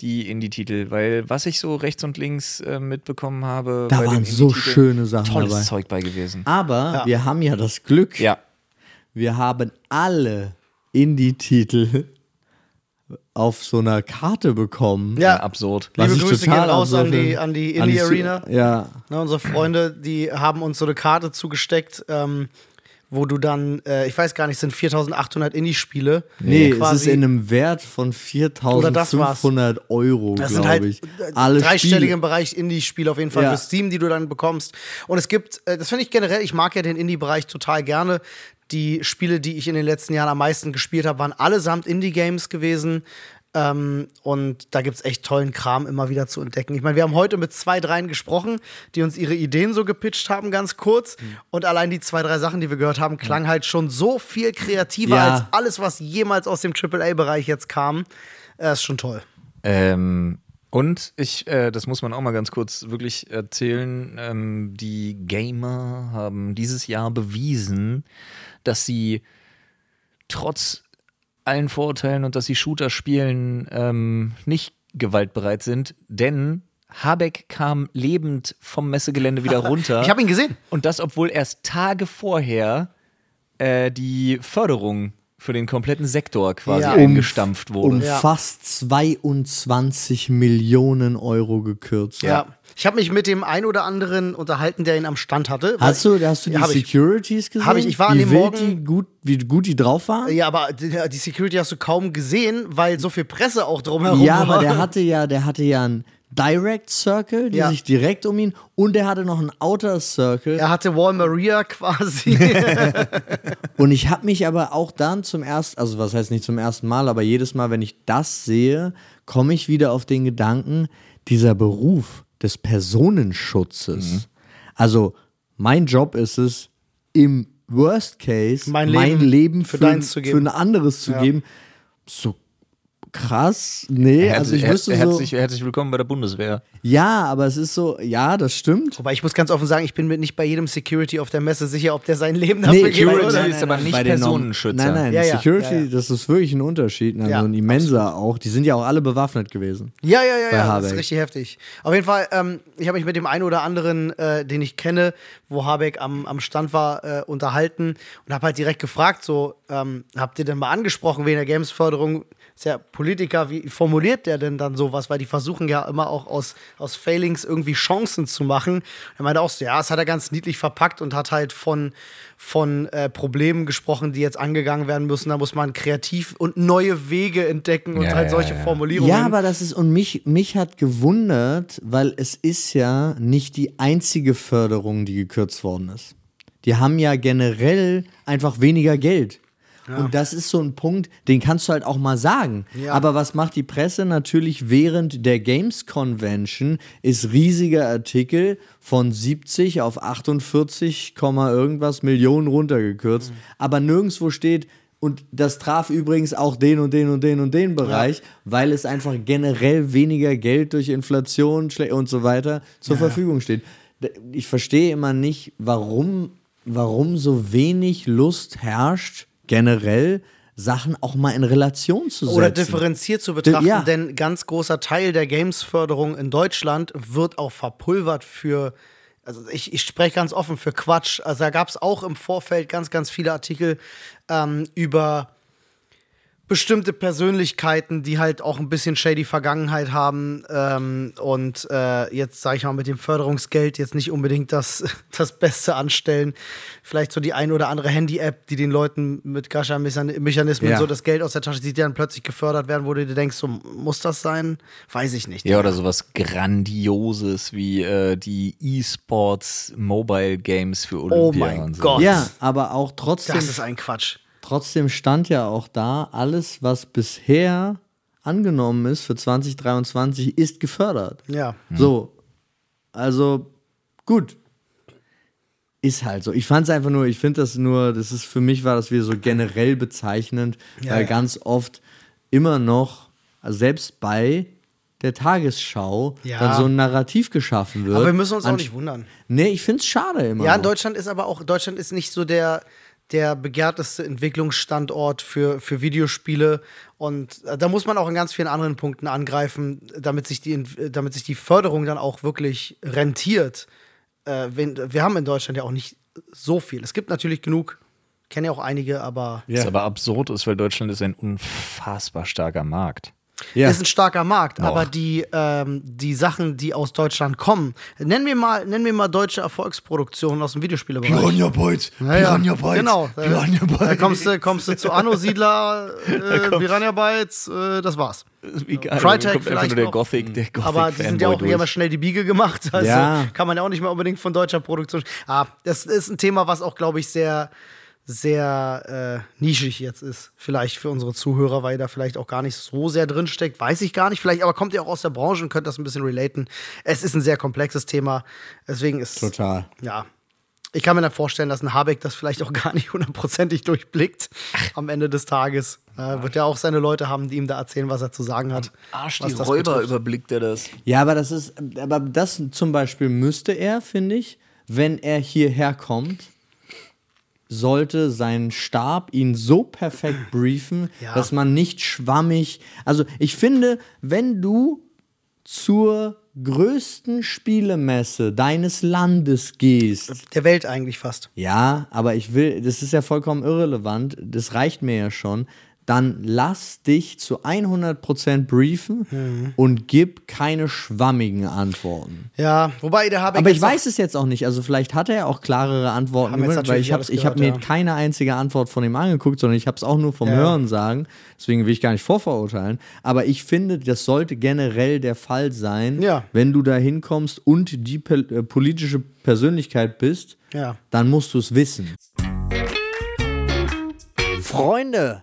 die Indie-Titel, weil was ich so rechts und links äh, mitbekommen habe, Da waren so schöne Sachen tolles dabei. Zeug bei gewesen. Aber Ja. wir haben ja das Glück, Ja, wir haben alle Indie-Titel auf so einer Karte bekommen. ja, absurd. Was Liebe ich Grüße total gehen raus an absurd die, an die An die Indie Su- Arena. Ja, Na, unsere Freunde, die haben uns so eine Karte zugesteckt, ähm, wo du dann, äh, ich weiß gar nicht, sind 4800 Indie-Spiele. nee, es quasi. ist in einem Wert von Oder das war's. 4500 Euro, Das sind glaube halt ich. äh, Alle dreistellige Spiele. im Bereich Indie-Spiele auf jeden Fall Ja. für Steam, die du dann bekommst. Und es gibt, äh, das finde ich generell, ich mag ja den Indie-Bereich total gerne. Die Spiele, die ich in den letzten Jahren am meisten gespielt habe, waren allesamt Indie-Games gewesen. Ähm, und da gibt es echt tollen Kram immer wieder zu entdecken. Ich meine, wir haben heute mit zwei, dreien gesprochen, die uns ihre Ideen so gepitcht haben, ganz kurz. Mhm. Und allein die zwei, drei Sachen, die wir gehört haben, klang halt schon so viel kreativer Ja. als alles, was jemals aus dem AAA-Bereich jetzt kam. Äh, ist schon toll. Ähm, und ich, äh, das muss man auch mal ganz kurz wirklich erzählen, ähm, die Gamer haben dieses Jahr bewiesen, dass sie trotz allen Vorurteilen und dass sie Shooter spielen, ähm, nicht gewaltbereit sind, denn Habeck kam lebend vom Messegelände wieder runter. Ich habe ihn gesehen. Und das, obwohl erst Tage vorher äh, die Förderung für den kompletten Sektor quasi Ja. eingestampft wurde. Um Ja. fast 22 Millionen Euro gekürzt. Ja. Ich habe mich mit dem ein oder anderen unterhalten, der ihn am Stand hatte. Hast du, hast du die Ja, hab ich. Securities gesehen? Hab ich. Ich war an wie dem wild Morgen- gut, wie gut die drauf waren? Ja, aber die, Security hast du kaum gesehen, weil so viel Presse auch drumherum Ja, war. aber der hatte ja, der hatte ja einen Direct Circle, die Ja. sich direkt um ihn, und der hatte noch einen Outer Circle. Er hatte Wall Maria quasi. Und ich habe mich aber auch dann zum ersten, also was heißt nicht zum ersten Mal, aber jedes Mal, wenn ich das sehe, komme ich wieder auf den Gedanken, dieser Beruf des Personenschutzes. Mhm. Also mein Job ist es, im Worst Case Mein mein Leben Leben, für für, geben. für ein anderes zu Ja. geben, so krass. Nee, also ich wüsste so. herzlich, herzlich willkommen bei der Bundeswehr. Ja, aber es ist so, ja, das stimmt. Wobei ich muss ganz offen sagen, ich bin mir nicht bei jedem Security auf der Messe sicher, ob der sein Leben dafür gibt. Security oder? ist aber nicht Bei Personenschützer. Nein, nein, Ja, ja, Security, ja, ja. das ist wirklich ein Unterschied. Also Ja, ein immenser auch. Die sind ja auch alle bewaffnet gewesen. Ja, ja, ja, ja, das ist richtig heftig. Auf jeden Fall, ähm, ich habe mich mit dem einen oder anderen, äh, den ich kenne, wo Habeck am, am Stand war, äh, unterhalten und habe halt direkt gefragt, so, ähm, habt ihr denn mal angesprochen wegen der Gamesförderung? Ist ja Politiker, wie formuliert der denn dann sowas? Weil die versuchen ja immer auch aus, aus Failings irgendwie Chancen zu machen. Er meinte auch so, ja, das hat er ganz niedlich verpackt und hat halt von, von äh, Problemen gesprochen, die jetzt angegangen werden müssen. Da muss man kreativ und neue Wege entdecken und Ja, halt ja, solche ja. Formulierungen. Ja, aber das ist, und mich, mich hat gewundert, weil es ist ja nicht die einzige Förderung, die gekürzt worden ist. Die haben ja generell einfach weniger Geld. Und das ist so ein Punkt, den kannst du halt auch mal sagen. Ja. Aber was macht die Presse natürlich während der Games Convention? Ist riesiger Artikel von 70 auf 48, Komma irgendwas Millionen runtergekürzt. Aber nirgendwo steht, und das traf übrigens auch den und den und den und den Bereich, weil es einfach generell weniger Geld durch Inflation und so weiter zur Verfügung steht. Ich verstehe immer nicht, warum, warum so wenig Lust herrscht, generell Sachen auch mal in Relation zu setzen. Oder differenziert zu betrachten, ja. denn ganz großer Teil der Games-Förderung in Deutschland wird auch verpulvert für, also ich, ich spreche ganz offen für Quatsch. Also da gab es auch im Vorfeld ganz, ganz viele Artikel ähm, über bestimmte Persönlichkeiten, die halt auch ein bisschen shady Vergangenheit haben ähm, und äh, jetzt, sage ich mal, mit dem Förderungsgeld jetzt nicht unbedingt das, das Beste anstellen. Vielleicht so die ein oder andere Handy-App, die den Leuten mit Gascha-Mechanismen Ja. so das Geld aus der Tasche zieht, die dann plötzlich gefördert werden, wo du dir denkst, so muss das sein? Weiß ich nicht. Ja, oder sowas Grandioses wie äh, die E-Sports Mobile Games für Olympia Oh mein und so. Gott. ja, aber auch trotzdem, Das ist ein Quatsch. Trotzdem stand ja auch da, alles, was bisher angenommen ist für 2023, ist gefördert. Ja. So, also gut. Ist halt so. Ich fand es einfach nur, ich finde das nur, das ist für mich war das wieder so generell bezeichnend, Ja, weil ja. ganz oft immer noch, also selbst bei der Tagesschau, Ja. dann so ein Narrativ geschaffen wird. Aber wir müssen uns auch nicht wundern. Nee, ich finde es schade immer. Ja, in. Deutschland ist aber auch, Deutschland ist nicht so der, der begehrteste Entwicklungsstandort für, für Videospiele. Und äh, da muss man auch in ganz vielen anderen Punkten angreifen, damit sich die, Ent- damit sich die Förderung dann auch wirklich rentiert. Äh, wenn, wir haben in Deutschland ja auch nicht so viel. Es gibt natürlich genug, kenne ja auch einige, aber Ja. Was aber absurd ist, weil Deutschland ist ein unfassbar starker Markt. Ja. ist ein starker Markt, Noch. aber die, ähm, die Sachen, die aus Deutschland kommen, nennen wir mal, nennen wir mal deutsche Erfolgsproduktionen aus dem Videospielebereich. Bytes, Ja, ja. Genau. Da, da kommst du, kommst du zu Anno Siedler, äh, Piranha Bytes, äh, das war's. Egal, Crytek vielleicht der. Gothic, der Gothic Aber die sind ja auch, die haben ja schnell die Biege gemacht. Also Ja. kann man ja auch nicht mehr unbedingt von deutscher Produktion. Ah, das ist ein Thema, was auch, glaube ich, sehr, sehr äh, nischig jetzt ist. Vielleicht für unsere Zuhörer, weil da vielleicht auch gar nicht so sehr drin steckt. Weiß ich gar nicht. Vielleicht, aber kommt ihr auch aus der Branche und könnt das ein bisschen relaten. Es ist ein sehr komplexes Thema. Deswegen ist. Total. Ja. Ich kann mir dann vorstellen, dass ein Habeck das vielleicht auch gar nicht hundertprozentig durchblickt am Ende des Tages. Äh, wird ja auch seine Leute haben, die ihm da erzählen, was er zu sagen hat. Arsch, die das Räuber betrifft. überblickt er das. Ja, aber das ist, aber das zum Beispiel müsste er, finde ich, wenn er hierher kommt, sollte sein Stab ihn so perfekt briefen, Ja. dass man nicht schwammig. Also ich finde, wenn du zur größten Spielemesse deines Landes gehst, Der Welt eigentlich fast. ja, aber ich will, das ist ja vollkommen irrelevant, das reicht mir ja schon. Dann lass dich zu 100% briefen Mhm. und gib keine schwammigen Antworten. Ja, wobei der. Aber ich jetzt auch- weiß es jetzt auch nicht. Also vielleicht hat er ja auch klarere Antworten, gegeben, weil ich habe ich hab mir ja. keine einzige Antwort von ihm angeguckt, sondern ich habe es auch nur vom Ja. Hören sagen. Deswegen will ich gar nicht vorverurteilen. Aber ich finde, das sollte generell der Fall sein, Ja. wenn du da hinkommst und die äh, politische Persönlichkeit bist, Ja. dann musst du es wissen. Freunde,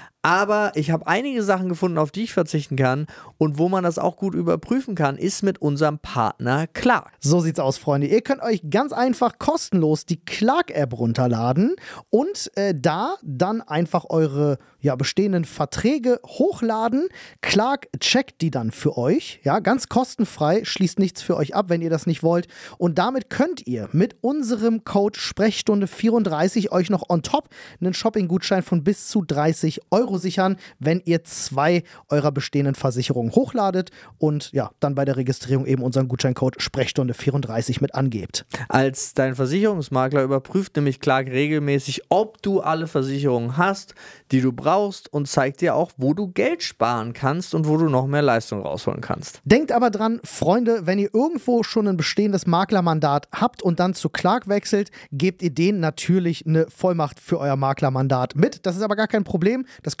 Aber ich habe einige Sachen gefunden, auf die ich verzichten kann. Und wo man das auch gut überprüfen kann, ist mit unserem Partner Clark. So sieht's aus, Freunde. Ihr könnt euch ganz einfach kostenlos die Clark-App runterladen und äh, da dann einfach eure ja, bestehenden Verträge hochladen. Clark checkt die dann für euch. Ja, ganz kostenfrei, schließt nichts für euch ab, wenn ihr das nicht wollt. Und damit könnt ihr mit unserem Code Sprechstunde 34 euch noch on top einen Shopping-Gutschein von bis zu 30 Euro sichern, wenn ihr zwei eurer bestehenden Versicherungen hochladet und ja, dann bei der Registrierung eben unseren Gutscheincode Sprechstunde 34 mit angebt. Als dein Versicherungsmakler überprüft nämlich Clark regelmäßig, ob du alle Versicherungen hast, die du brauchst und zeigt dir auch, wo du Geld sparen kannst und wo du noch mehr Leistung rausholen kannst. Denkt aber dran, Freunde, wenn ihr irgendwo schon ein bestehendes Maklermandat habt und dann zu Clark wechselt, gebt ihr denen natürlich eine Vollmacht für euer Maklermandat mit. Das ist aber gar kein Problem. Das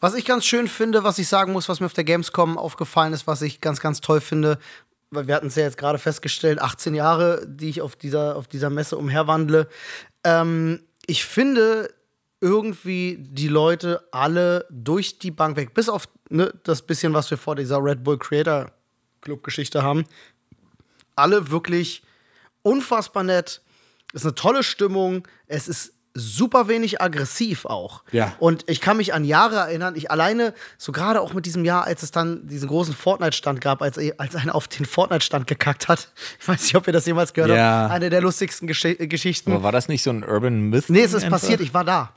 Was ich ganz schön finde, was ich sagen muss, was mir auf der Gamescom aufgefallen ist, was ich ganz, ganz toll finde, weil wir hatten es ja jetzt gerade festgestellt, 18 Jahre, die ich auf dieser, auf dieser Messe umherwandle. Ähm, ich finde irgendwie die Leute alle durch die Bank weg, bis auf ne, das bisschen, was wir vor dieser Red Bull Creator Club Geschichte haben, alle wirklich unfassbar nett. Es ist eine tolle Stimmung. Es ist super wenig aggressiv auch. Ja. Und ich kann mich an Jahre erinnern, ich alleine, so gerade auch mit diesem Jahr, als es dann diesen großen Fortnite-Stand gab, als, als einer auf den Fortnite-Stand gekackt hat. Ich weiß nicht, ob ihr das jemals gehört Ja. habt. Eine der lustigsten Gesch Geschichten. Aber war das nicht so ein Urban Myth? nee, es ist einfach? passiert, ich war da.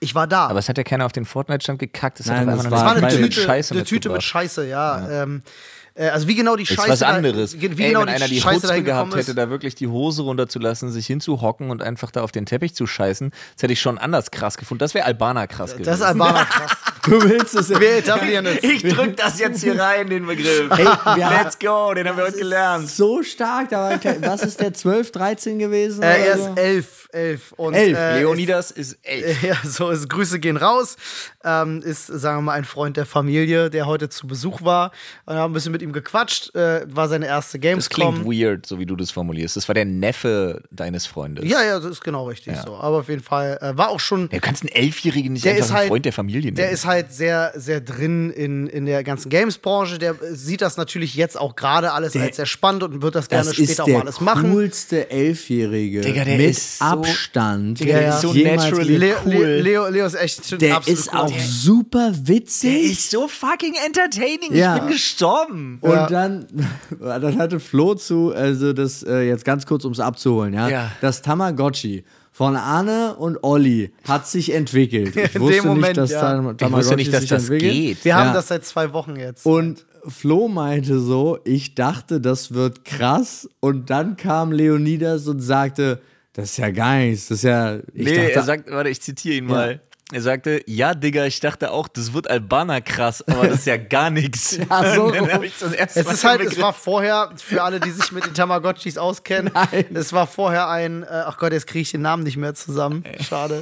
Ich war da. Aber es hat ja keiner auf den Fortnite-Stand gekackt. Es Nein, hat das einfach war- es war eine Weil- Tüte, Scheiße eine Tüte mit. Scheiße, ja. Ähm, äh, also wie genau die Ist Scheiße. was da- anderes. wie Ey, genau wenn einer die Scheiße gehabt hätte, ist. da wirklich die Hose runterzulassen, sich hinzuhocken und einfach da auf den Teppich zu scheißen, das hätte ich schon anders krass gefunden. Das wäre Albaner krass gewesen. Das ist Albaner krass. Du willst es Wir etablieren es. ich drück das jetzt hier rein, den Begriff. Ey, wir Let's go, den haben wir heute gelernt. so stark. Da war, was ist der 12, 13 gewesen? Äh, oder er ist elf, elf. Und, Elf. Äh, Leonidas ist elf. Ja, so ist Grüße gehen raus. Ähm, ist, sagen wir mal, ein Freund der Familie, der heute zu Besuch war. Wir haben ein bisschen mit ihm gequatscht. Äh, war seine erste Das klingt Gamescom. weird, so wie du das formulierst. Das war der Neffe deines Freundes. Ja, ja, das ist genau richtig so. Aber auf jeden Fall äh, war auch schon. Du kannst einen Elfjährigen nicht Der einfach ist einen halt- Freund der Familie nennen. Der ist halt sehr, sehr drin in, in der ganzen Games-Branche. Der sieht das natürlich jetzt auch gerade alles als sehr spannend und wird das gerne Das später ist auch der mal alles machen. coolste Elfjährige Digga, der mit ist so- Abstand. Digga, der ist so naturally cool. Leo, Leo, Leo ist echt Der ist cooler auch Typ. super witzig. so fucking entertaining. Ja. Ich bin gestorben. Und Ja. dann, dann hatte Flo zu, also das äh, jetzt ganz kurz, um es abzuholen, ja? Ja. Das Tamagotchi von Anne und Olli hat sich entwickelt. Ich In wusste dem Moment, nicht, dass ja. Tam Ich Tamagotchi wusste nicht, dass sich das entwickelt. geht. Wir haben Ja. das seit zwei Wochen jetzt. Und Flo meinte so, ich dachte, das wird krass. Und dann kam Leonidas und sagte, das ist ja gar nichts. Das ist ja. Ich nee, dachte, er sagt, warte, ich zitiere ihn mal. Er sagte, ja, Digga, ich dachte auch, das wird Albaner krass, aber das ist ja gar nichts. Ja, so. Es Mal ist halt, es war vorher, für alle, die sich mit den Tamagotchis auskennen, Nein. es war vorher ein, äh, ach Gott, jetzt kriege ich den Namen nicht mehr zusammen. Schade.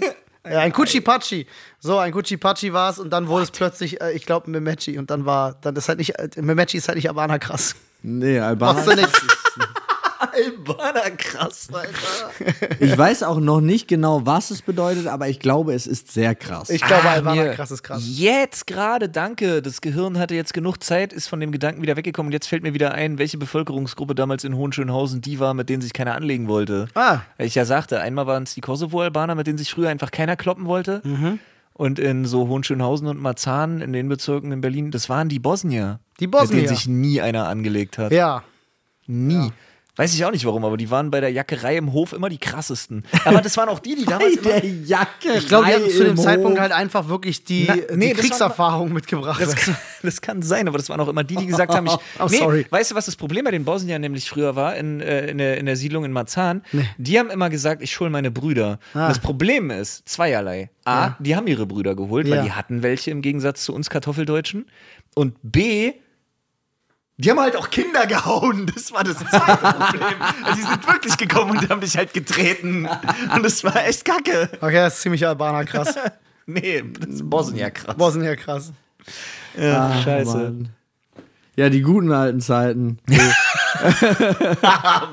Ja, ein Kuchipachi. So, ein Kuchipachi war es und dann wurde es plötzlich, äh, ich glaube, Memechi. Und dann war, dann ist halt nicht, äh, Memechi ist halt nicht Albaner krass. nee, Machst du Albaner. nicht. Albaner krass, Alter. Ich weiß auch noch nicht genau, was es bedeutet, aber ich glaube, es ist sehr krass. Ich glaube, Ah, Albaner krass ist krass. Jetzt gerade, danke. Das Gehirn hatte jetzt genug Zeit, ist von dem Gedanken wieder weggekommen. Und jetzt fällt mir wieder ein, welche Bevölkerungsgruppe damals in Hohenschönhausen die war, mit denen sich keiner anlegen wollte. Ah. Weil ich ja sagte, einmal waren es die Kosovo-Albaner, mit denen sich früher einfach keiner kloppen wollte. Mhm. Und in so Hohenschönhausen und Marzahn, in den Bezirken in Berlin, das waren die Bosnier. Die Bosnier. Mit denen sich nie einer angelegt hat. Ja. Nie. Weiß ich auch nicht warum, aber die waren bei der Jackerei im Hof immer die krassesten. Aber das waren auch die, die damals immer, Jacke. Ich glaube, die hatten zu dem Zeitpunkt halt einfach wirklich die, Na, nee, die das war- Kriegserfahrung mitgebracht. Das kann, das kann sein, aber das waren auch immer die, die gesagt haben, ich, Oh, nee, sorry. weißt du, was das Problem bei den Bosniern nämlich früher war in, äh, in, der, in der Siedlung in Marzahn? Die haben immer gesagt, ich hole meine Brüder. Ah. Das Problem ist zweierlei. A, die haben ihre Brüder geholt, Ja. weil die hatten welche im Gegensatz zu uns Kartoffeldeutschen. Und B, die haben halt auch Kinder gehauen. Das war das zweite Problem. Also die sind wirklich gekommen und haben mich halt getreten. Und das war echt kacke. okay, das ist ziemlich Albaner krass. Nee, das ist Bosnien krass. Bosnien krass. Ja, scheiße. Mann. Ja, die guten alten Zeiten.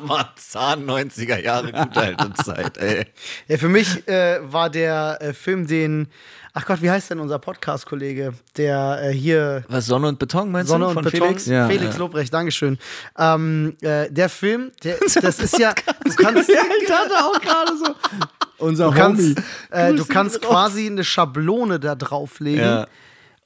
Marzahn 90er Jahre, gute alte Zeit, ey. Ja, für mich äh, war der äh, Film, den, ach Gott, wie heißt denn unser Podcast-Kollege, der äh, hier Was, Sonne und Beton meinst Sonne du? und Von Beton, Felix? Ja. Felix Lobrecht, Dankeschön. Ähm, äh, der Film, der, das ist ja, du kannst, Ich hatte auch gerade so. Unser du kannst, Homie. äh, du kannst quasi eine Schablone da drauflegen. Ja.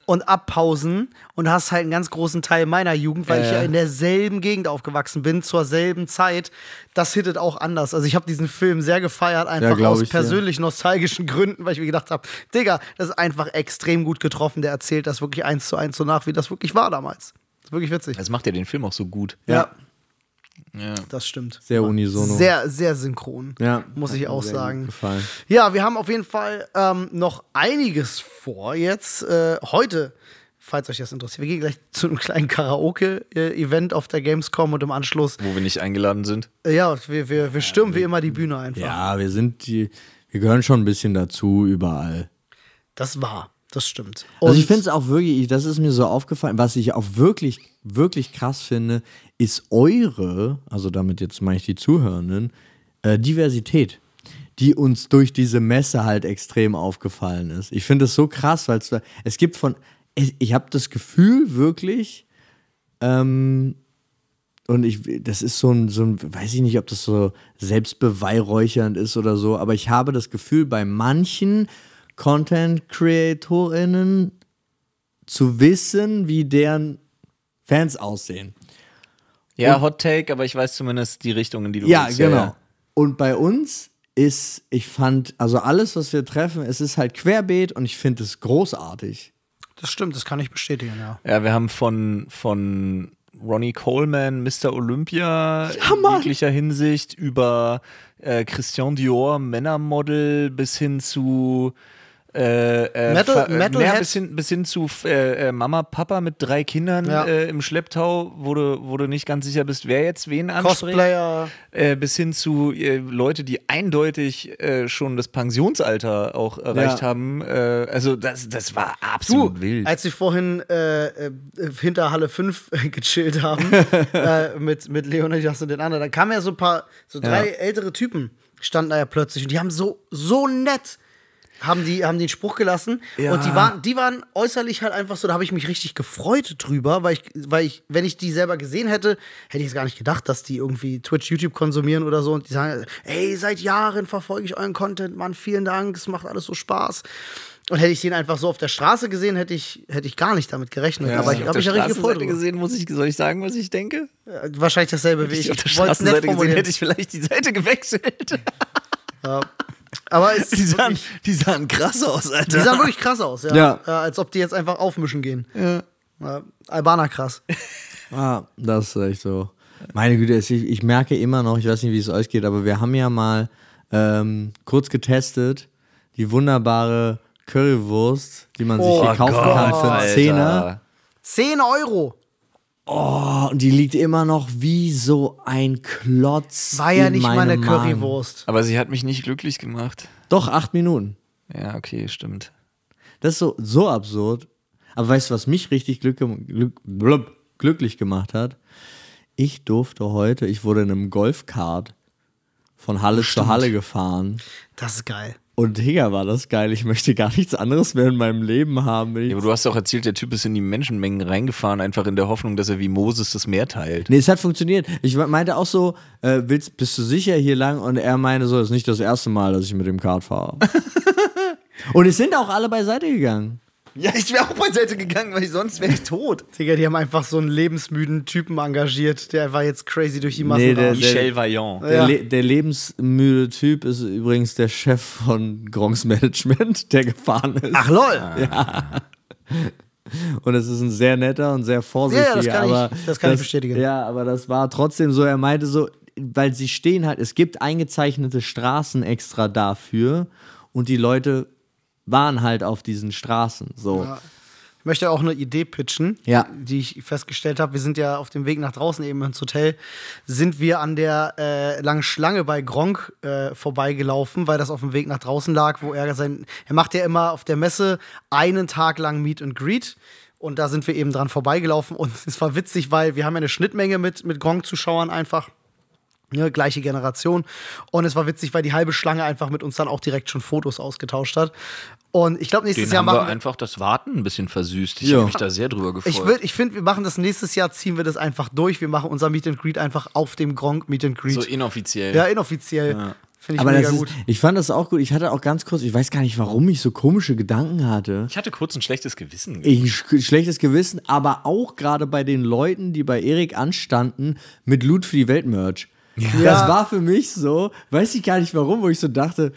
Und abpausen und hast halt einen ganz großen Teil meiner Jugend, weil ich ja in derselben Gegend aufgewachsen bin, zur selben Zeit. Das hittet auch anders. Also ich habe diesen Film sehr gefeiert, einfach glaub aus ich, ja. persönlich nostalgischen Gründen, weil ich mir gedacht habe, Digga, das ist einfach extrem gut getroffen. Der erzählt das wirklich eins zu eins so nach, wie das wirklich war damals. Das ist wirklich witzig. Das macht ja den Film auch so gut. Ja, Ja. Das stimmt. Sehr unisono. Sehr, sehr synchron. ja. Muss ich auch sagen. Gefallen. Ja, wir haben auf jeden Fall ähm, noch einiges vor jetzt. Äh, heute, falls euch das interessiert, wir gehen gleich zu einem kleinen Karaoke-Event auf der Gamescom und im Anschluss, Wo wir nicht eingeladen sind. äh, ja, wir, wir, wir stürmen wie immer die Bühne einfach. Ja, wir sind die, wir gehören schon ein bisschen dazu überall. Das war, das stimmt. Also ich Und- finde es auch wirklich, das ist mir so aufgefallen, was ich auch wirklich, wirklich krass finde, ist eure, also damit jetzt meine ich die Zuhörenden, äh, Diversität, die uns durch diese Messe halt extrem aufgefallen ist. Ich finde es so krass, weil es, gibt von, ich, ich habe das Gefühl wirklich, ähm, und ich, das ist so ein, so ein, weiß ich nicht, ob das so selbstbeweihräuchernd ist oder so, aber ich habe das Gefühl, bei manchen Content-CreatorInnen zu wissen, wie deren Fans aussehen. Ja, Hot Take, aber ich weiß zumindest die Richtung, in die du Ja, willst. genau. Und bei uns ist, ich fand, also alles, was wir treffen, es ist halt querbeet und ich finde es großartig. das stimmt, das kann ich bestätigen, ja. Ja, wir haben von, von Ronnie Coleman, Mr. Olympia in Mann. jeglicher Hinsicht über äh, Christian Dior, Männermodel bis hin zu äh, äh, Metal- äh, Metalhead? ja, bis, hin, bis hin zu äh, äh, Mama, Papa mit drei Kindern Ja. äh, im Schlepptau, wo du, wo du nicht ganz sicher bist, wer jetzt wen anspricht. Cosplayer, bis hin zu Leute, die eindeutig schon das Pensionsalter auch erreicht Ja. haben. Also das, das war Du, absolut wild. als wir vorhin hinter Halle 5 gechillt haben mit, mit Leonidas und den anderen, da kamen ja so ein paar, so drei ältere Typen standen da ja plötzlich und die haben so, so nett haben die haben den Spruch gelassen und die waren die waren äußerlich halt einfach so da habe ich mich richtig gefreut drüber weil ich weil ich wenn ich die selber gesehen hätte hätte ich es gar nicht gedacht dass die irgendwie Twitch YouTube konsumieren oder so und die sagen ey seit Jahren verfolge ich euren Content Mann vielen Dank es macht alles so Spaß und hätte ich den einfach so auf der Straße gesehen, hätte ich, hätte ich gar nicht damit gerechnet. Aber ich habe mich ja richtig gefreut. Gesehen, muss ich, soll ich sagen, was ich denke? Wahrscheinlich dasselbe wie ich. Ich auf der Straßenseite gesehen, hätte ich vielleicht die Seite gewechselt. Aber es Die sahen, wirklich, die sahen krass aus, Alter. die sahen wirklich krass aus, ja. Ja. Äh, als ob die jetzt einfach aufmischen gehen. Ja. Albaner krass. Ah, das ist echt so. Meine Güte, ich, ich merke immer noch, ich weiß nicht, wie es euch geht, aber wir haben ja mal ähm, kurz getestet, die wunderbare Currywurst, die man sich Oh hier kaufen kann für einen. Zehner. 10 Euro. Oh, und die liegt immer noch wie so ein Klotz. War ja in nicht mal meinem eine Magen. Currywurst. Aber sie hat mich nicht glücklich gemacht. Doch, acht Minuten. Ja, okay, stimmt. Das ist so, so absurd. Aber weißt du, was mich richtig glück, glück, blub, glücklich gemacht hat? Ich durfte heute, ich wurde in einem Golfkart von Halle zu Halle gefahren. Das ist geil. Und Digga, war das geil. Ich möchte gar nichts anderes mehr in meinem Leben haben. Ja, aber du hast auch erzählt, der Typ ist in die Menschenmengen reingefahren, einfach in der Hoffnung, dass er wie Moses das Meer teilt. Nee, es hat funktioniert. Ich meinte auch so, äh, willst, bist du sicher hier lang? Und er meinte so, das ist nicht das erste Mal, dass ich mit dem Kart fahre. Und es sind auch alle beiseite gegangen. Ja, ich wäre auch beiseite gegangen, weil ich sonst wäre ich tot. Digga, die haben einfach so einen lebensmüden Typen engagiert, der war jetzt crazy durch die Massen. Nee, der-. Michel Vaillant. Der, le der lebensmüde Typ ist übrigens der Chef von Gronks Management, der gefahren ist. Ach lol. Und es ist ein sehr netter und sehr vorsichtiger. Ja, ja, das kann ich- aber das kann ich bestätigen. Ja, aber das war trotzdem so, er meinte so, weil sie stehen halt, es gibt eingezeichnete Straßen extra dafür und die Leute waren halt auf diesen Straßen. So. Ich möchte auch eine Idee pitchen, Ja. die ich festgestellt habe. Wir sind ja auf dem Weg nach draußen eben ins Hotel, sind wir an der äh, langen Schlange bei Gronk äh, vorbeigelaufen, weil das auf dem Weg nach draußen lag, wo er sein, er macht ja immer auf der Messe einen Tag lang Meet and Greet. Und da sind wir eben dran vorbeigelaufen und es war witzig, weil wir haben ja eine Schnittmenge mit, mit Gronk-Zuschauern einfach. Ne, gleiche Generation. Und es war witzig, weil die halbe Schlange einfach mit uns dann auch direkt schon Fotos ausgetauscht hat. Und ich glaube, nächstes Den Jahr haben machen wir einfach das Warten ein bisschen versüßt. Ich Ja. habe mich da sehr drüber gefreut. ich, will- ich finde, wir machen das nächstes Jahr, ziehen wir das einfach durch. Wir machen unser Meet and Greet einfach auf dem Gronk Meet and Greet. so inoffiziell. ja, inoffiziell. Finde ich Aber ist, gut. ich fand das auch gut. Ich hatte auch ganz kurz, ich weiß gar nicht, warum ich so komische Gedanken hatte. Ich hatte kurz ein schlechtes Gewissen. Ich, sch- schlechtes Gewissen, aber auch gerade bei den Leuten, die bei Erik anstanden, mit Loot für die Welt-Merch. Das war für mich so, weiß ich gar nicht warum, wo ich so dachte,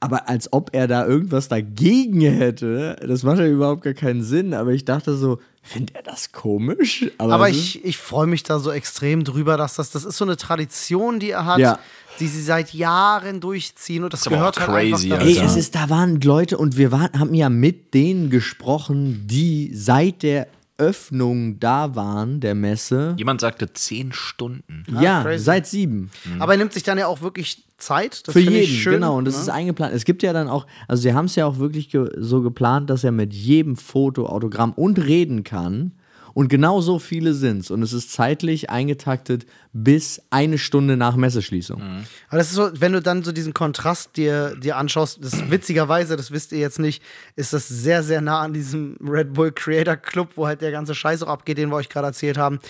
aber als ob er da irgendwas dagegen hätte. Das macht ja überhaupt gar keinen Sinn, aber ich dachte so, findet er das komisch? Aber es ich, ich freue mich da so extrem drüber, dass das, das ist so eine Tradition, die er hat, Ja. die sie seit Jahren durchziehen und das, aber gehört halt crazy, einfach Ey, es ist, da waren Leute und wir waren, haben ja mit denen gesprochen, die seit der Öffnung da waren, der Messe. Jemand sagte zehn Stunden. Ja, crazy. seit sieben. Aber er nimmt sich dann ja auch wirklich Zeit. Das Für finde jeden, ich schön, genau. Und das ne? ist eingeplant. Es gibt ja dann auch, also sie haben es ja auch wirklich ge so geplant, dass er mit jedem Foto, Autogramm und reden kann. Und genau so viele sind es. Und es ist zeitlich eingetaktet bis eine Stunde nach Messeschließung. Aber das ist so, wenn du dann so diesen Kontrast dir, dir anschaust, das witzigerweise, das wisst ihr jetzt nicht, ist das sehr, sehr nah an diesem Red Bull Creator Club, wo halt der ganze Scheiß auch abgeht, den wir euch gerade erzählt haben.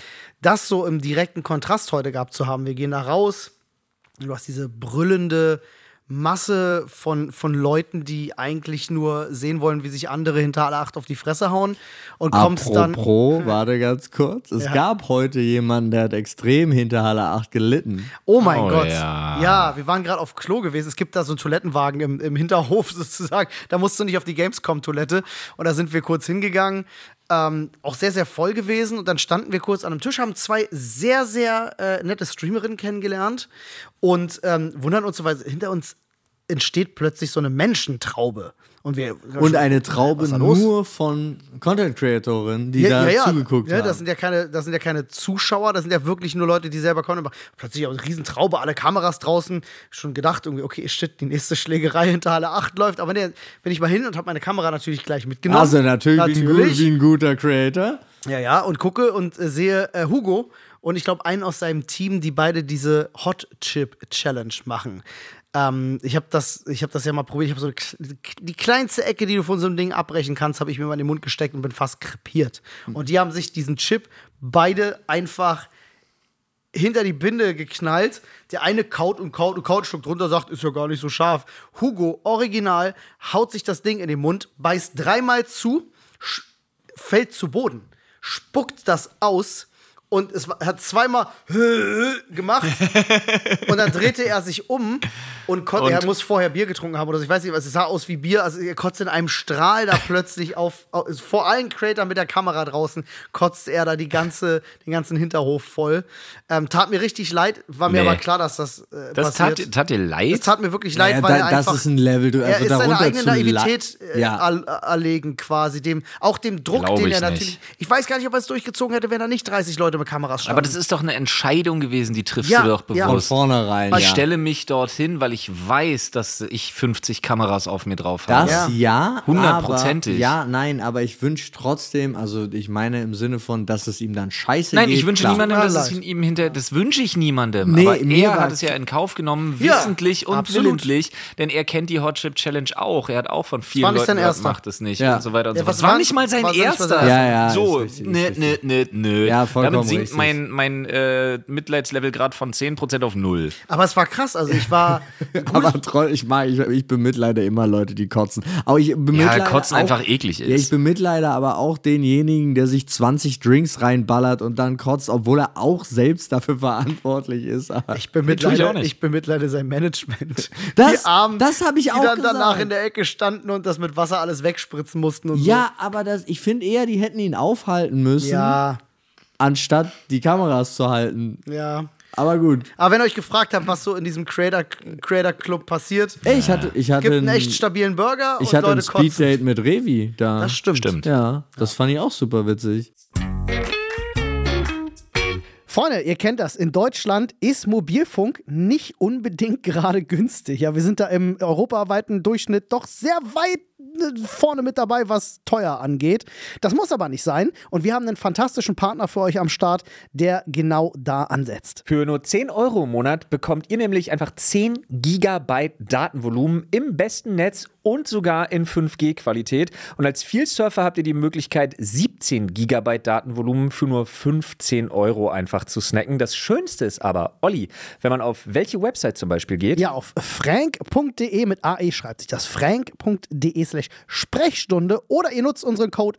Das so im direkten Kontrast heute gehabt zu haben. Wir gehen da raus, du hast diese brüllende Masse von, von Leuten, die eigentlich nur sehen wollen, wie sich andere hinter alle acht auf die Fresse hauen und kommst dann. Apropos, warte ganz kurz. Es Ja. gab heute jemanden, der hat extrem hinter Halle 8 gelitten. Oh mein Oh, Gott. ja. Ja. wir waren gerade auf Klo gewesen. Es gibt da so einen Toilettenwagen im, im Hinterhof sozusagen. Da musst du nicht auf die Gamescom-Toilette. Und da sind wir kurz hingegangen. Ähm, auch sehr, sehr voll gewesen. Und dann standen wir kurz an einem Tisch, haben zwei sehr, sehr äh, nette Streamerinnen kennengelernt und ähm, wundern uns weil hinter uns entsteht plötzlich so eine Menschentraube. Und, wir, Und eine Traube nur von Content-Creatorinnen, die da zugeguckt ja, haben. Das sind ja keine, das sind ja keine Zuschauer, das sind ja wirklich nur Leute, die selber kommen. Plötzlich auch eine Riesentraube, alle Kameras draußen. Schon gedacht, irgendwie, okay, shit, die nächste Schlägerei hinter Halle 8 läuft. Aber nee, bin ich mal hin und habe meine Kamera natürlich gleich mitgenommen. also natürlich, Wie, ein, wie ein guter Creator. Ja, ja, und gucke und äh, sehe äh, Hugo und ich glaube einen aus seinem Team, die beide diese Hot Chip Challenge machen. Ähm, ich habe das, ich hab das ja mal probiert. Ich habe so die kleinste Ecke, die du von so einem Ding abbrechen kannst, habe ich mir mal in den Mund gesteckt und bin fast krepiert. Und die haben sich diesen Chip beide einfach hinter die Binde geknallt. Der eine kaut und kaut und kaut, schluckt runter, sagt, ist ja gar nicht so scharf. Hugo, original, haut sich das Ding in den Mund, beißt dreimal zu, fällt zu Boden, spuckt das aus und es hat zweimal gemacht und dann drehte er sich um und, Und? er muss vorher Bier getrunken haben oder so, ich weiß nicht, was es sah aus wie Bier, also er kotzt in einem Strahl da plötzlich auf, auf vor allen Creator mit der Kamera draußen, kotzt er da die ganze, den ganzen Hinterhof voll. Ähm, tat mir richtig leid, war mir Nee. aber klar, dass das, äh, Das passiert. tat, tat dir leid? Es tat mir wirklich leid, Naja, weil da- er das einfach, ist ein Level, du- er also ist seine eigene Naivität äh, Ja. all- erlegen quasi, dem, auch dem Druck, Glaub den ich er nicht. natürlich, ich weiß gar nicht, ob er es durchgezogen hätte, wenn da nicht 30 Leute mit Kameras standen. Aber das ist doch eine Entscheidung gewesen, die triffst Ja, du doch ja. Von bewusst. vornherein. Ich ja. stelle mich dorthin, weil ich weiß, dass ich 50 Kameras auf mir drauf habe. Das Ja. Hundertprozentig. Ja, nein, aber ich wünsche trotzdem, also ich meine im Sinne von, dass es ihm dann scheiße Nein, geht. ich wünsche klar. niemandem, dass es ihm hinter. Das wünsche ich niemandem. Nee, aber er hat es ja in Kauf genommen, Ja, wissentlich und absolut. willentlich, denn er kennt die Hot Chip Challenge auch. Er hat auch von vielen Leuten erster. macht es nicht Ja. und so weiter und Ja, so fort. was Das war nicht mal sein erster. Ja, ja, So, nö, nö, nö, nö. Ja, vollkommen Damit sinkt richtig. mein, mein äh, Mitleidslevel gerade von 10% auf 0. Aber es war krass. Also ich war. Aber troll, ich mag, ich, ich bemitleide immer Leute, die kotzen. Aber ich bemitleide Ja, Kotzen auch, einfach eklig Ja, ich ist. bemitleide aber auch denjenigen, der sich 20 Drinks reinballert und dann kotzt, obwohl er auch selbst dafür verantwortlich ist. Aber Ich ich bemitleide, auch nicht. ich bemitleide sein Management. Das- die Armen, das hab ich die auch dann danach in der Ecke standen und das mit Wasser alles wegspritzen mussten und ja, aber das, ich finde eher, die hätten ihn aufhalten müssen, so. Ja, anstatt die Kameras zu halten. ja. Aber gut. Aber wenn ihr euch gefragt habt, was so in diesem Creator, Creator Club passiert, Ey, ich hatte, ich hatte gibt einen ein- echt stabilen Burger ich und hatte ein Leute kotzen. Speeddate mit Revi da. Das stimmt. Stimmt. Ja, das fand ich auch super witzig. Freunde, ihr kennt das. In Deutschland ist Mobilfunk nicht unbedingt gerade günstig. Ja, wir sind da im europaweiten Durchschnitt doch sehr weit äh, vorne mit dabei, was teuer angeht. Das muss aber nicht sein. Und wir haben einen fantastischen Partner für euch am Start, der genau da ansetzt. Für nur 10 Euro im Monat bekommt ihr nämlich einfach 10 Gigabyte Datenvolumen im besten Netz und sogar in 5G-Qualität. Und als Vielsurfer habt ihr die Möglichkeit, 17 Gigabyte Datenvolumen für nur 15 Euro einfach zu snacken. Das Schönste ist aber, Olli, wenn man auf welche Website zum Beispiel geht, Ja, auf frank.de mit AE schreibt sich das. frank.de slash Sprechstunde oder ihr nutzt unseren Code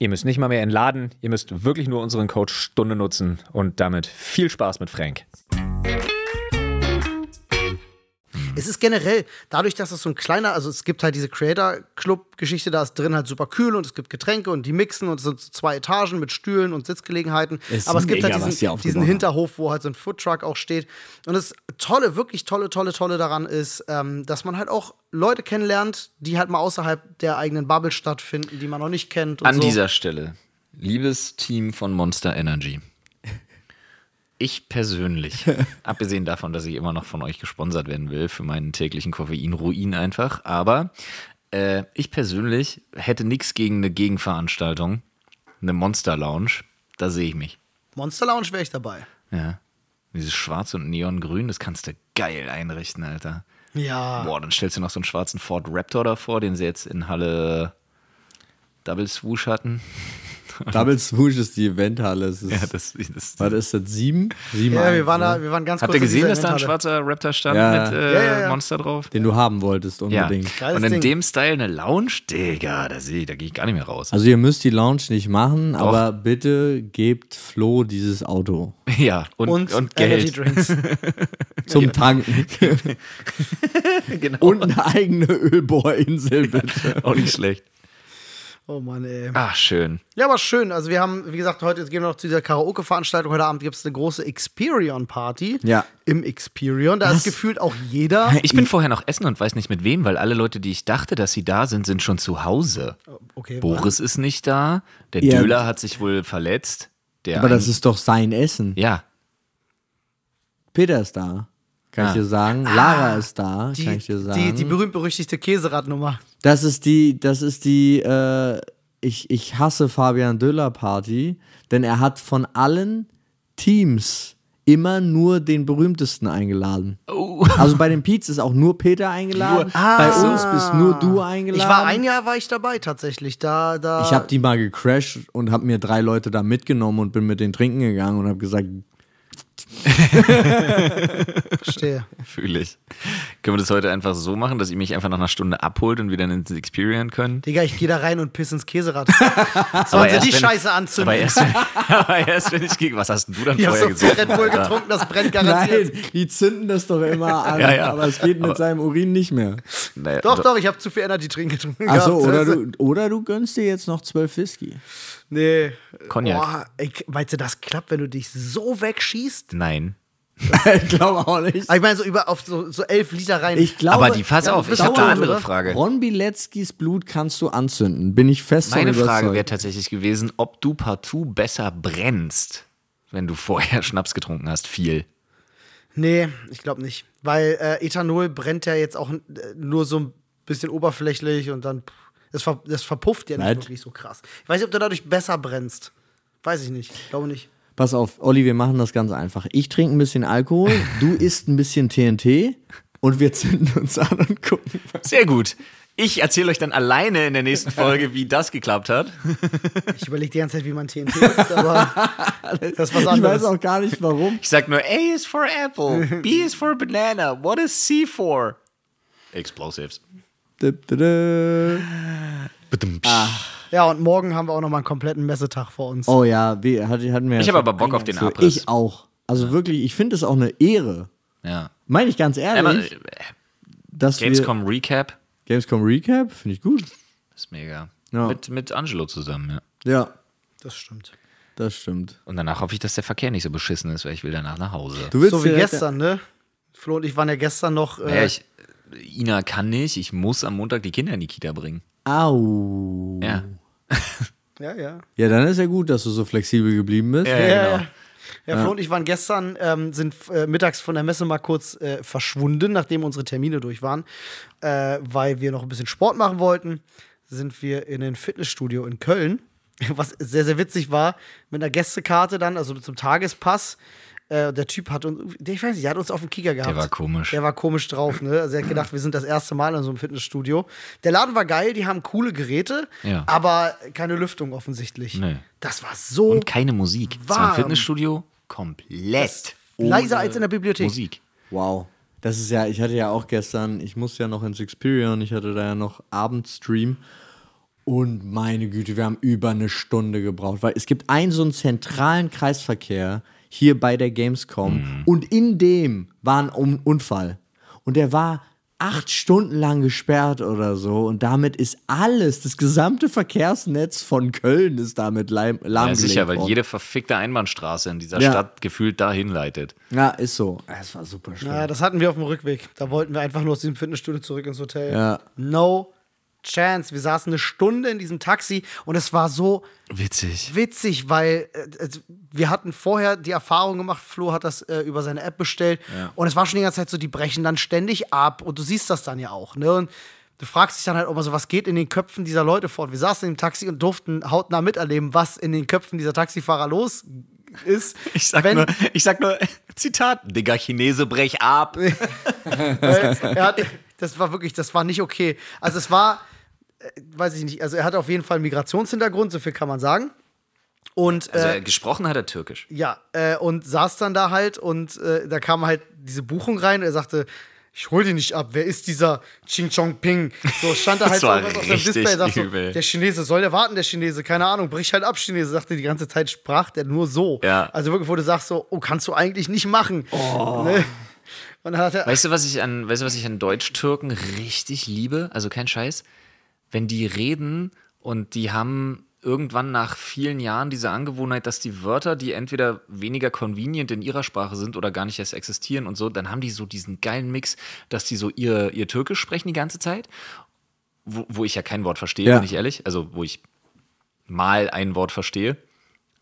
Ihr müsst nicht mal mehr entladen, ihr müsst wirklich nur unseren Code Stunde nutzen und damit viel Spaß mit Frank. Es ist generell, dadurch, dass es so ein kleiner, also es gibt halt diese Creator-Club-Geschichte, da ist drin halt super kühl und es gibt Getränke und die mixen und es sind so zwei Etagen mit Stühlen und Sitzgelegenheiten. Es Aber es gibt halt diesen, diesen. Hinterhof, wo halt so ein Foodtruck auch steht. Und das Tolle, wirklich tolle, tolle, tolle daran ist, ähm, dass man halt auch Leute kennenlernt, die halt mal außerhalb der eigenen Bubble stattfinden, die man noch nicht kennt. An so. dieser Stelle, liebes Team von Monster Energy. Ich persönlich, abgesehen davon, dass ich immer noch von euch gesponsert werden will für meinen täglichen Koffein-Ruin einfach, aber äh, ich persönlich hätte nichts gegen eine Gegenveranstaltung, eine Monster Lounge. Da sehe ich mich. Monster Lounge wäre ich dabei. Ja. Dieses Schwarz und Neongrün, das kannst du geil einrichten, Alter. Ja. Boah, dann stellst du noch so einen schwarzen Ford Raptor davor, den sie jetzt in Halle Double Swoosh hatten. Double Swoosh ist die Eventhalle. Es ist, Ja, das, das, ist das? Sieben? Sieben Ja, wir waren, da, wir waren ganz Habt ihr gesehen, dass da ein schwarzer Raptor stand Ja. mit äh, Ja, ja, ja. Monster drauf? Den du haben wolltest, unbedingt. Und in Ding. dem Style eine Lounge, Digga, da sehe da gehe ich gar nicht mehr raus. Also ihr müsst die Lounge nicht machen, aber bitte gebt Flo dieses Auto ja, und, Und, und, Energy Geld. Drinks. zum Tanken. genau. Und eine eigene Ölbohrinsel, bitte. Auch nicht schlecht. Oh Mann, ey. Ach, schön. Ja, aber schön. Also wir haben, wie gesagt, heute jetzt gehen wir noch zu dieser Karaoke-Veranstaltung. Heute Abend gibt es eine große Experion-Party. Ja. Im Experion. Da ist gefühlt auch jeder. Ich bin vorher noch essen und weiß nicht mit wem, weil alle Leute, die ich dachte, dass sie da sind, sind schon zu Hause. Okay, Boris ist nicht da. Der Ja. Döler hat sich wohl verletzt. Der Aber das ist doch sein Essen. Ja, Peter ist da, kann ich Ah. dir sagen. Lara ist da, die, kann ich dir sagen. die, die berühmt-berüchtigte Käseradnummer. Das ist die, das ist die, äh, ich, ich hasse Fabian Döller Party, denn er hat von allen Teams immer nur den berühmtesten eingeladen. Oh. Also bei den Peets ist auch nur Peter eingeladen. Bei uns bist nur du eingeladen. Ich war ein Jahr war ich dabei tatsächlich. Da, da. Ich habe die mal gecrashed und habe mir drei Leute da mitgenommen und bin mit denen trinken gegangen und habe gesagt, verstehe. fühle ich. Können wir das heute einfach so machen, dass ihr mich einfach nach einer Stunde abholt und wieder ins Experience können? Digga, ich gehe da rein und piss ins Käserad. Sollen sie die wenn- Scheiße anzünden? Aber erst, wenn, aber erst wenn ich gegen. Was hast denn du dann ich hab vorher so? Red Bull getrunken, das brennt garantiert. nein, die zünden das doch immer an, Ja, ja. aber es geht mit Aber- seinem Urin nicht mehr. Naja, Doch, doch, ich habe zu viel Energy Drink getrunken. Achso, gehabt. oder Also, du, oder du gönnst dir jetzt noch zwölf Whisky. Nee. Cognac. Boah, ey, weißt du, das klappt, wenn du dich so wegschießt? Nein. ich glaube auch nicht. Aber Ich meine, so über auf so, so elf Liter rein. Ich glaube, Aber die, pass Ja, auf, ich habe eine andere oder? Frage. Ron Bileckis Blut kannst du anzünden. Bin ich fest Meine von Frage wäre tatsächlich gewesen, ob du partout besser brennst, wenn du vorher Schnaps getrunken hast. Viel. Nee, ich glaube nicht. Weil äh, Ethanol brennt ja jetzt auch äh, nur so ein bisschen oberflächlich und dann. pff, Das, ver das verpufft ja nicht Nein. wirklich so krass. Ich weiß nicht, ob du dadurch besser brennst. Weiß ich nicht. Glaube nicht. Pass auf, Olli, wir machen das ganz einfach. Ich trinke ein bisschen Alkohol, du isst ein bisschen TNT und wir zünden uns an und gucken. Sehr gut. Ich erzähle euch dann alleine in der nächsten Folge, wie das geklappt hat. Ich überlege die ganze Zeit, wie man TNT isst, aber das ist was Ich weiß auch gar nicht warum. Ich sag nur, A is for Apple, B is for Banana, what is C for? Explosives. Dip. Ja, und morgen haben wir auch noch mal einen kompletten Messetag vor uns. Oh ja, wir, hatten wir ja Ich habe aber Bock auf den Abriss. Ich auch. Also wirklich, ich finde es auch eine Ehre. Ja. Meine ich ganz ehrlich, äh, dass wir Gamescom Recap Gamescom Recap finde ich gut. ist mega. Ja. Mit, mit Angelo zusammen, ja. Ja, Das stimmt. das stimmt. Und danach hoffe ich, dass der Verkehr nicht so beschissen ist, weil ich will danach nach Hause. Du willst So wie gestern, ne? Flo und ich waren ja gestern noch. Äh, Ja, ich, Ina kann nicht, ich muss am Montag die Kinder in die Kita bringen. Au. Ja. ja, ja. Ja, dann ist ja gut, dass du so flexibel geblieben bist. Ja, Ja, genau. ja. Ja, Flo und ich waren gestern, ähm, sind äh, mittags von der Messe mal kurz äh, verschwunden, nachdem unsere Termine durch waren, äh, weil wir noch ein bisschen Sport machen wollten. Sind wir in ein Fitnessstudio in Köln, was sehr, sehr witzig war, mit einer Gästekarte dann, also zum Tagespass. Äh, der Typ hat uns, der, ich weiß nicht, der hat uns auf dem Kicker gehabt. Der war komisch. Der war komisch drauf, ne? Also er hat gedacht, wir sind das erste Mal in so einem Fitnessstudio. Der Laden war geil, die haben coole Geräte, Ja. aber keine Lüftung offensichtlich. Nee. Das war so Und keine Musik. War. Fitnessstudio komplett. leiser als in der Bibliothek. Musik. Wow. Das ist ja, ich hatte ja auch gestern, ich musste ja noch ins Experion, ich hatte da ja noch Abendstream. Und meine Güte, wir haben über eine Stunde gebraucht, weil es gibt einen so einen zentralen Kreisverkehr hier bei der Gamescom und in dem war ein Un- Unfall. Und der war acht Stunden lang gesperrt oder so und damit ist alles, das gesamte Verkehrsnetz von Köln ist damit leim- Ja, lahmgelegt sicher, weil worden. jede verfickte Einbahnstraße in dieser Ja. Stadt gefühlt dahin leitet. Ja, ist so. Es war super schön. Ja, das hatten wir auf dem Rückweg. Da wollten wir einfach nur aus diesem Fitnessstudio zurück ins Hotel. Ja. No chance. Wir saßen eine Stunde in diesem Taxi und es war so Witzig. witzig, weil äh, äh, wir hatten vorher die Erfahrung gemacht, Flo hat das äh, über seine App bestellt und es war schon die ganze Zeit so, die brechen dann ständig ab und du siehst das dann ja auch, ne? Und du fragst dich dann halt, man so was geht in den Köpfen dieser Leute vor. Wir saßen im Taxi und durften hautnah miterleben, was in den Köpfen dieser Taxifahrer los ist. Ich sag, Wenn- nur, ich sag nur, Zitat, Digga, Chinese, brech ab. Er hat, das war wirklich, das war nicht okay. Also es war, äh, weiß ich nicht, also er hat auf jeden Fall einen Migrationshintergrund, so viel kann man sagen. Und Also äh, gesprochen hat er türkisch. ja, äh, und saß dann da halt und äh, da kam halt diese Buchung rein. Er sagte, ich hol die nicht ab. Wer ist dieser Ching Chong Ping? So stand da halt so irgendwas auf richtig Display. Sagt so, der Chinese, soll der warten, der Chinese? Keine Ahnung, brich halt ab, Chinese. Sagte die ganze Zeit, sprach der nur so. Ja. Also wirklich, wo du sagst so, oh, kannst du eigentlich nicht machen. Oh. Ne? Weißt du, was ich an, weißt du, was ich an Deutsch-Türken richtig liebe? Also kein Scheiß. Wenn die reden und die haben irgendwann nach vielen Jahren diese Angewohnheit, dass die Wörter, die entweder weniger convenient in ihrer Sprache sind oder gar nicht erst existieren und so, dann haben die so diesen geilen Mix, dass die so ihr, ihr Türkisch sprechen die ganze Zeit, wo, wo ich ja kein Wort verstehe, Ja. bin ich ehrlich. Also wo ich mal ein Wort verstehe.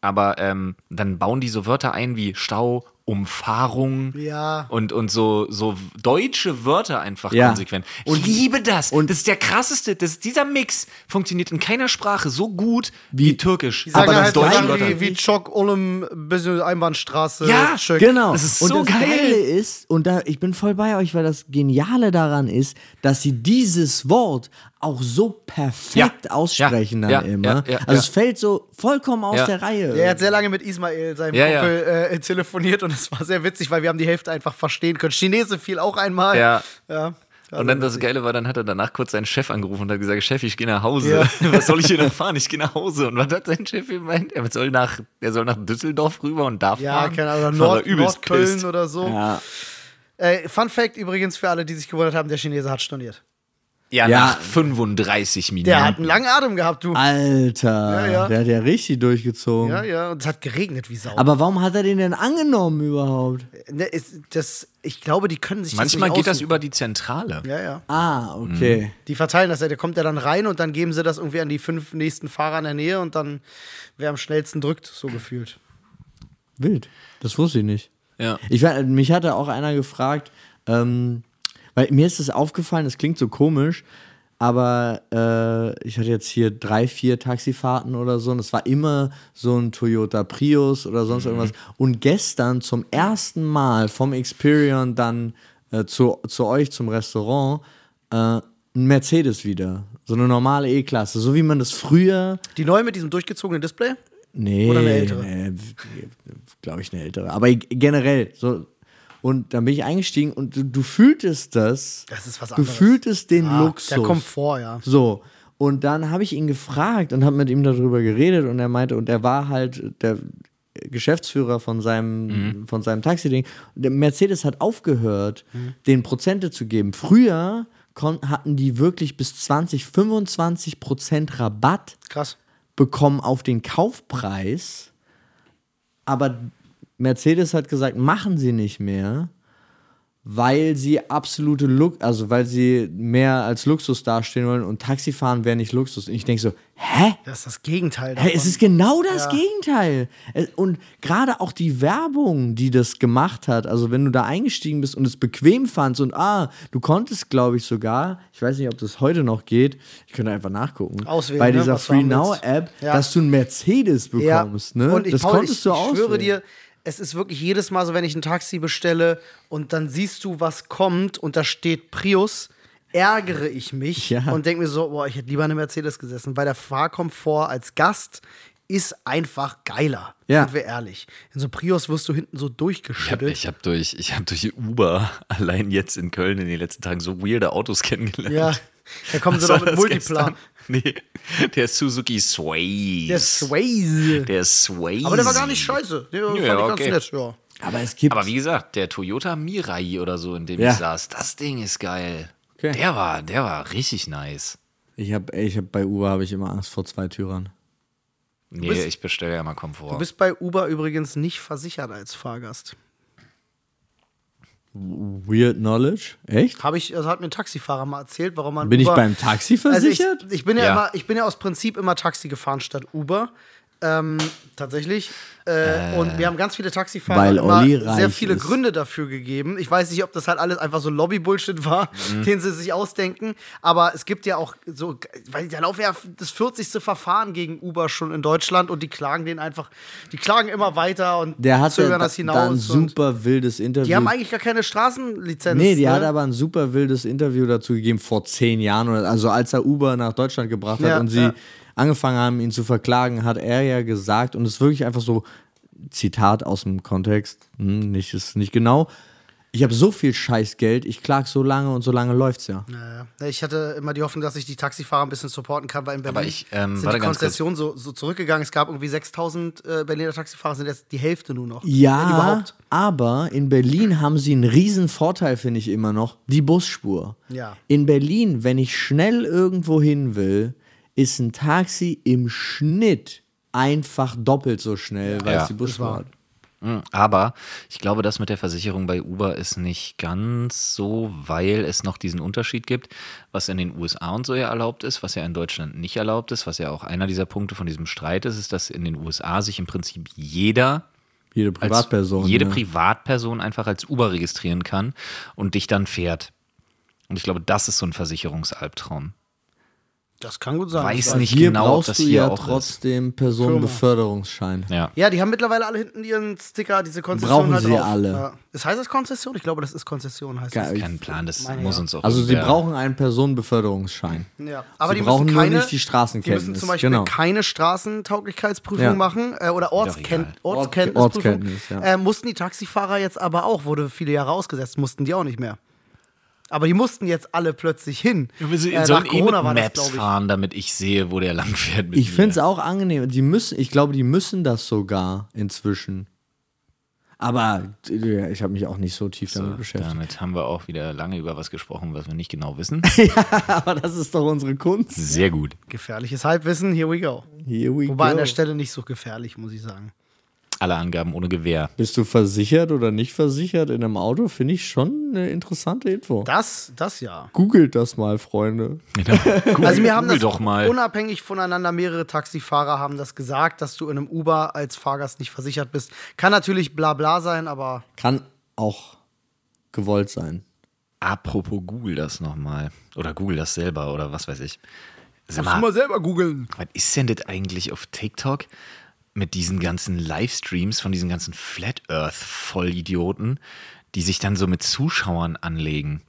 Aber ähm, dann bauen die so Wörter ein wie Stau, Umfahrung Ja. und, und so, so deutsche Wörter einfach Ja. konsequent. Ich liebe das. und- das ist der krasseste. Das, dieser Mix funktioniert in keiner Sprache so gut wie, Türkisch. Die sagen Aber halt Geile- Sachen wie, wie Chok, Ulm, bisschen Einbahnstraße. Ja, Schöck. Genau. Das ist und so das geil. Geile ist, und da, ich bin voll bei euch, weil das Geniale daran ist, dass sie dieses Wort auch so perfekt Ja. aussprechen Ja. dann Ja. immer. Ja. Ja. Also Ja. es fällt so vollkommen aus Ja. der Reihe. Er hat sehr lange mit Ismail, seinem Ja, ja. Kumpel, Äh, telefoniert und es war sehr witzig, weil wir haben die Hälfte einfach verstehen können. Chinese fiel auch einmal. Ja. ja. Und dann das Geile war, dann hat er danach kurz seinen Chef angerufen und hat gesagt, Chef, ich gehe nach Hause. Ja. Was soll ich hier noch fahren? Ich gehe nach Hause. Und was hat sein Chef gemeint? Er soll nach, er soll nach Düsseldorf rüber und darf Ja, fahren. keine Ahnung, er Nord, übelst Nordköln oder so. Ja. Äh, Fun Fact übrigens für alle, die sich gewundert haben: der Chinese hat storniert. Ja, Ja. nach 35 Minuten. Der hat einen langen Atem gehabt, du. Alter, Ja, ja. der hat ja richtig durchgezogen. Ja, ja, und es hat geregnet wie Sau. Aber warum hat er den denn angenommen überhaupt? Ne, ist, das, ich glaube, die können sich Manchmal das nicht geht das über die Zentrale. Ja, ja. Ah, okay. Die verteilen das ja. Der kommt ja dann rein und dann geben sie das irgendwie an die fünf nächsten Fahrer in der Nähe und dann wer am schnellsten drückt, so gefühlt. Wild. Das wusste ich nicht. Ja. Ich, mich hatte auch einer gefragt, ähm, weil mir ist das aufgefallen, das klingt so komisch, aber äh, ich hatte jetzt hier drei, vier Taxifahrten oder so und es war immer so ein Toyota Prius oder sonst irgendwas. Und gestern zum ersten Mal vom Experion dann äh, zu, zu euch zum Restaurant äh, ein Mercedes wieder. So eine normale E-Klasse, so wie man das früher Die neue mit diesem durchgezogenen Display? Nee, Oder eine ältere? Nee, glaube ich eine ältere. Aber generell so. Und dann bin ich eingestiegen und du, du fühltest das. Das ist was Du anderes. fühltest den Ah, Luxus. Der Komfort, ja. So. Und dann habe ich ihn gefragt und habe mit ihm darüber geredet und er meinte, und er war halt der Geschäftsführer von seinem, von seinem Taxi-Ding. Mercedes hat aufgehört, den Prozente zu geben. Früher hatten die wirklich bis 20, 25 Prozent Rabatt Krass. bekommen auf den Kaufpreis, aber Mercedes hat gesagt, machen sie nicht mehr, weil sie absolute Lux, also weil sie mehr als Luxus dastehen wollen und Taxifahren wäre nicht Luxus. Und ich denke so, hä? Das ist das Gegenteil. Hey, es ist genau das Ja. Gegenteil. Und gerade auch die Werbung, die das gemacht hat, also wenn du da eingestiegen bist und es bequem fandst und ah, du konntest, glaube ich, sogar, ich weiß nicht, ob das heute noch geht, ich könnte einfach nachgucken, Auswählen, bei ne, dieser haben Free Now. App, Ja. dass du einen Mercedes bekommst. Ne? Und ich, das Paul, konntest ich, du ich auswählen. schwöre dir, es ist wirklich jedes Mal so, wenn ich ein Taxi bestelle und dann siehst du, was kommt und da steht Prius, ärgere ich mich Ja. und denke mir so, boah, ich hätte lieber eine Mercedes gesessen, weil der Fahrkomfort als Gast ist einfach geiler. Ja. Sind wir ehrlich. In so Prius wirst du hinten so Ich habe durchgeschüttelt. ich hab durch, ich hab durch Uber allein jetzt in Köln in den letzten Tagen so weirde Autos kennengelernt. ja, da kommen sie Was noch mit Multiplan. gestern? Nee, der Suzuki Swaze. Der Swayze. Der Swaze. Aber der war gar nicht scheiße. Der fand ich ja, ganz okay. nett. Ja. Aber es gibt. Aber wie gesagt, der Toyota Mirai oder so, in dem Ja. ich saß, das Ding ist geil. Okay. Der war, der war richtig nice. ich habe ich hab, bei Uber habe ich immer Angst vor zwei Türern. Nee, bist- ich bestelle ja mal Komfort. Du bist bei Uber übrigens nicht versichert als Fahrgast. Weird Knowledge? Echt? Habe ich, also hat mir ein Taxifahrer mal erzählt, warum man Bin ich Uber, beim Taxi also ich, versichert? ich bin ja, Ja. immer, ich bin ja aus Prinzip immer Taxi gefahren statt Uber. Ähm, tatsächlich. Äh, Und wir haben ganz viele Taxifahrer sehr viele ist. Gründe dafür gegeben. Ich weiß nicht, ob das halt alles einfach so Lobby-Bullshit war, Mhm. den sie sich ausdenken. Aber es gibt ja auch so, weil da laufen ja das 40. Verfahren gegen Uber schon in Deutschland und die klagen den einfach, die klagen immer weiter und Der hat zögern das da, hinaus. da ein super wildes Interview. die haben eigentlich gar keine Straßenlizenz. Nee, die ne? hat aber ein super wildes Interview dazu gegeben vor zehn Jahren. Also als er Uber nach Deutschland gebracht hat Ja, und sie ja. Angefangen haben, ihn zu verklagen, hat er ja gesagt, und es ist wirklich einfach so, Zitat aus dem Kontext, hm, nicht, ist nicht genau. Ich habe so viel Scheißgeld, ich klag so lange und so lange läuft's ja. Ja, ja. Ich hatte immer die Hoffnung, dass ich die Taxifahrer ein bisschen supporten kann, weil in Berlin ich, ähm, sind die. Konzessionen so, so zurückgegangen. Es gab irgendwie 6000 äh, Berliner Taxifahrer, sind jetzt die Hälfte nur noch. Ja, überhaupt. aber in Berlin haben sie einen riesen Vorteil, finde ich immer noch, die Busspur. Ja. In Berlin, wenn ich schnell irgendwo hin will, ist ein Taxi im Schnitt einfach doppelt so schnell, weil Ja, es die Busspur hat. Mm, Aber ich glaube, das mit der Versicherung bei Uber ist nicht ganz so, weil es noch diesen Unterschied gibt, was in den USA und so ja erlaubt ist, was ja in Deutschland nicht erlaubt ist, was ja auch einer dieser Punkte von diesem Streit ist, ist, dass in den USA sich im Prinzip jeder Jede als Privatperson. jede ja. Privatperson einfach als Uber registrieren kann und dich dann fährt. Und ich glaube, das ist so ein Versicherungsalbtraum. Das kann gut sein. Weiß Ich nicht hier genau, ob brauchst das du hier ja auch ist. trotzdem Personenbeförderungsschein. Ja. Ja, die haben mittlerweile alle hinten ihren Sticker, diese Konzession Brauchen halt sie drauf. alle. Ja. Das heißt das Konzession? Ich glaube, das ist Konzession, heißt Geil. das. Kein Plan, das Meine muss ja. uns auch Also sie brauchen einen Personenbeförderungsschein. Ja. Aber Sie die brauchen müssen nur keine, nicht die Straßenkenntnis. Die müssen zum Beispiel Genau. keine Straßentauglichkeitsprüfung Ja. machen äh, oder Ortsken. Ortskenntnisprüfung. Ortskenntnis, ja. äh, mussten die Taxifahrer jetzt aber auch, wurde viele Jahre ausgesetzt, mussten die auch nicht mehr. Aber die mussten jetzt alle plötzlich hin. Ja, wir äh, sollen eh Corona mit war das, Maps ich. fahren, damit ich sehe, wo der lang fährt. Mit Ich finde es auch angenehm. Die müssen, ich glaube, die müssen das sogar inzwischen. Aber äh, ich habe mich auch nicht so tief damit So, beschäftigt. damit haben wir auch wieder lange über was gesprochen, was wir nicht genau wissen. Aber das ist doch unsere Kunst. Sehr gut. Gefährliches Halbwissen, here we go. Here we Wobei go. an der Stelle nicht so gefährlich, muss ich sagen. Alle Angaben ohne Gewähr. Bist du versichert oder nicht versichert in einem Auto? Finde ich schon eine interessante Info. Das, das ja. Googelt das mal, Freunde. Also mir haben Google das doch mal. unabhängig voneinander mehrere Taxifahrer haben das gesagt, dass du in einem Uber als Fahrgast nicht versichert bist. Kann natürlich bla bla sein, aber Kann auch gewollt sein. Apropos Google das nochmal. Oder Google das selber oder was weiß ich. Sag mal, mal selber googeln. was ist denn das eigentlich auf TikTok mit diesen ganzen Livestreams von diesen ganzen Flat Earth Vollidioten, die sich dann so mit Zuschauern anlegen?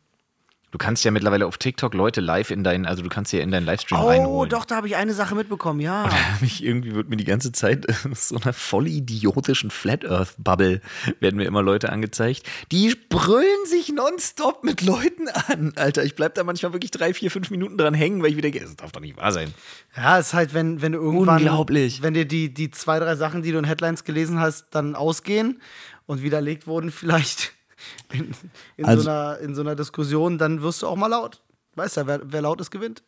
Du kannst ja mittlerweile auf TikTok Leute live in deinen, also du kannst ja in deinen Livestream Oh, reinholen. doch, da habe ich eine Sache mitbekommen, ja. mich irgendwie wird mir die ganze Zeit so einer voll idiotischen Flat Earth Bubble werden mir immer Leute angezeigt. Die brüllen sich nonstop mit Leuten an, Alter. Ich bleib da manchmal wirklich drei, vier, fünf Minuten dran hängen, weil ich wieder denke, das darf doch nicht wahr sein. Ja, ist halt, wenn, wenn du irgendwann. Unglaublich. Wenn dir die, die zwei, drei Sachen, die du in Headlines gelesen hast, dann ausgehen und widerlegt wurden, vielleicht in, in, Also- so, einer, in so einer Diskussion, dann wirst du auch mal laut. Weißt du, wer, wer laut ist, gewinnt.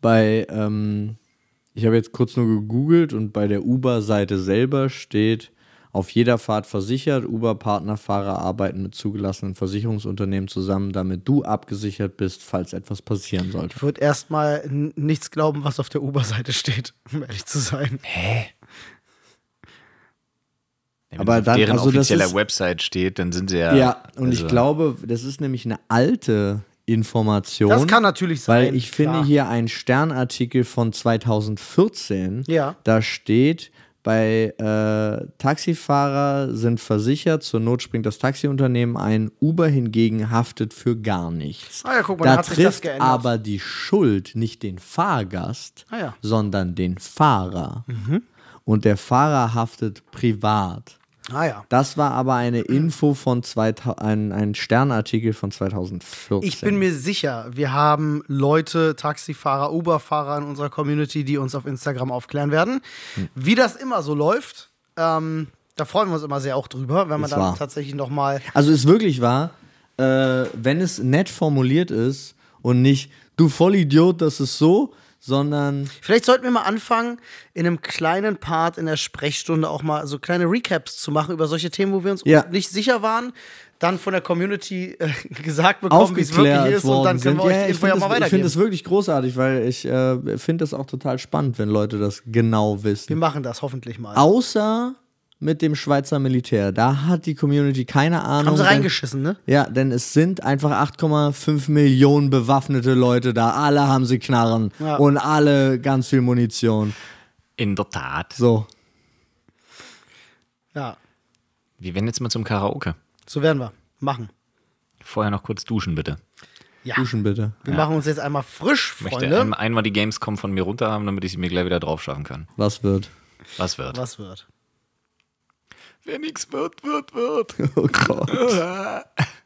Bei, ähm, ich habe jetzt kurz nur gegoogelt und bei der Uber-Seite selber steht, auf jeder Fahrt versichert, Uber-Partnerfahrer arbeiten mit zugelassenen Versicherungsunternehmen zusammen, damit du abgesichert bist, falls etwas passieren sollte. Ich würde erstmal nichts glauben, was auf der Uber-Seite steht, um ehrlich zu sein. Wenn Aber das auf dann- deren also offizieller ist- Website steht, dann sind sie ja. Ja, und ich also- glaube, das ist nämlich eine alte Information. Das kann natürlich sein. Weil ich finde klar. hier einen Sternartikel von 2014. Ja. Da steht, bei äh, Taxifahrer sind versichert, zur Not springt das Taxiunternehmen ein, Uber hingegen haftet für gar nichts. Ah ja, guck mal, da hat sich das trifft geändert. aber die Schuld nicht den Fahrgast, Ah ja. sondern den Fahrer. Mhm. Und der Fahrer haftet privat. Ah ja. Das war aber eine Info von 2000, ein, ein Sternartikel von 2014. Ich bin mir sicher, wir haben Leute, Taxifahrer, Uber-Fahrer in unserer Community, die uns auf Instagram aufklären werden. Hm. Wie das immer so läuft, ähm, da freuen wir uns immer sehr auch drüber, wenn man dann wahr. tatsächlich nochmal. Also ist wirklich wahr, äh, wenn es nett formuliert ist und nicht, du Vollidiot, das ist so, sondern Vielleicht sollten wir mal anfangen, in einem kleinen Part in der Sprechstunde auch mal so kleine Recaps zu machen über solche Themen, wo wir uns Ja. nicht sicher waren, dann von der Community äh, gesagt bekommen, wie es wirklich ist und dann können sind. wir euch Ja, die ich Info ja finde mal das, ich weitergeben. find das wirklich großartig, weil ich äh, finde das auch total spannend, wenn Leute das genau wir wissen. machen das hoffentlich mal. Außer mit dem Schweizer Militär. Da hat die Community keine Ahnung. Haben sie denn- reingeschissen, ne? Ja, denn es sind einfach 8,5 Millionen bewaffnete Leute da. Alle haben sie Knarren Ja. und alle ganz viel Munition. In der Tat. So. Ja, Wir werden jetzt mal zum Karaoke. so werden wir. Machen. Vorher noch kurz duschen, bitte. Ja. Duschen bitte. Wir machen uns jetzt einmal frisch, Ich möchte Freunde. ein, einmal die Gamescom von mir runter haben, damit ich sie mir gleich wieder drauf schaffen kann. Was wird? Was wird? Was wird? Wer nichts wird, wird, wird. Oh Gott.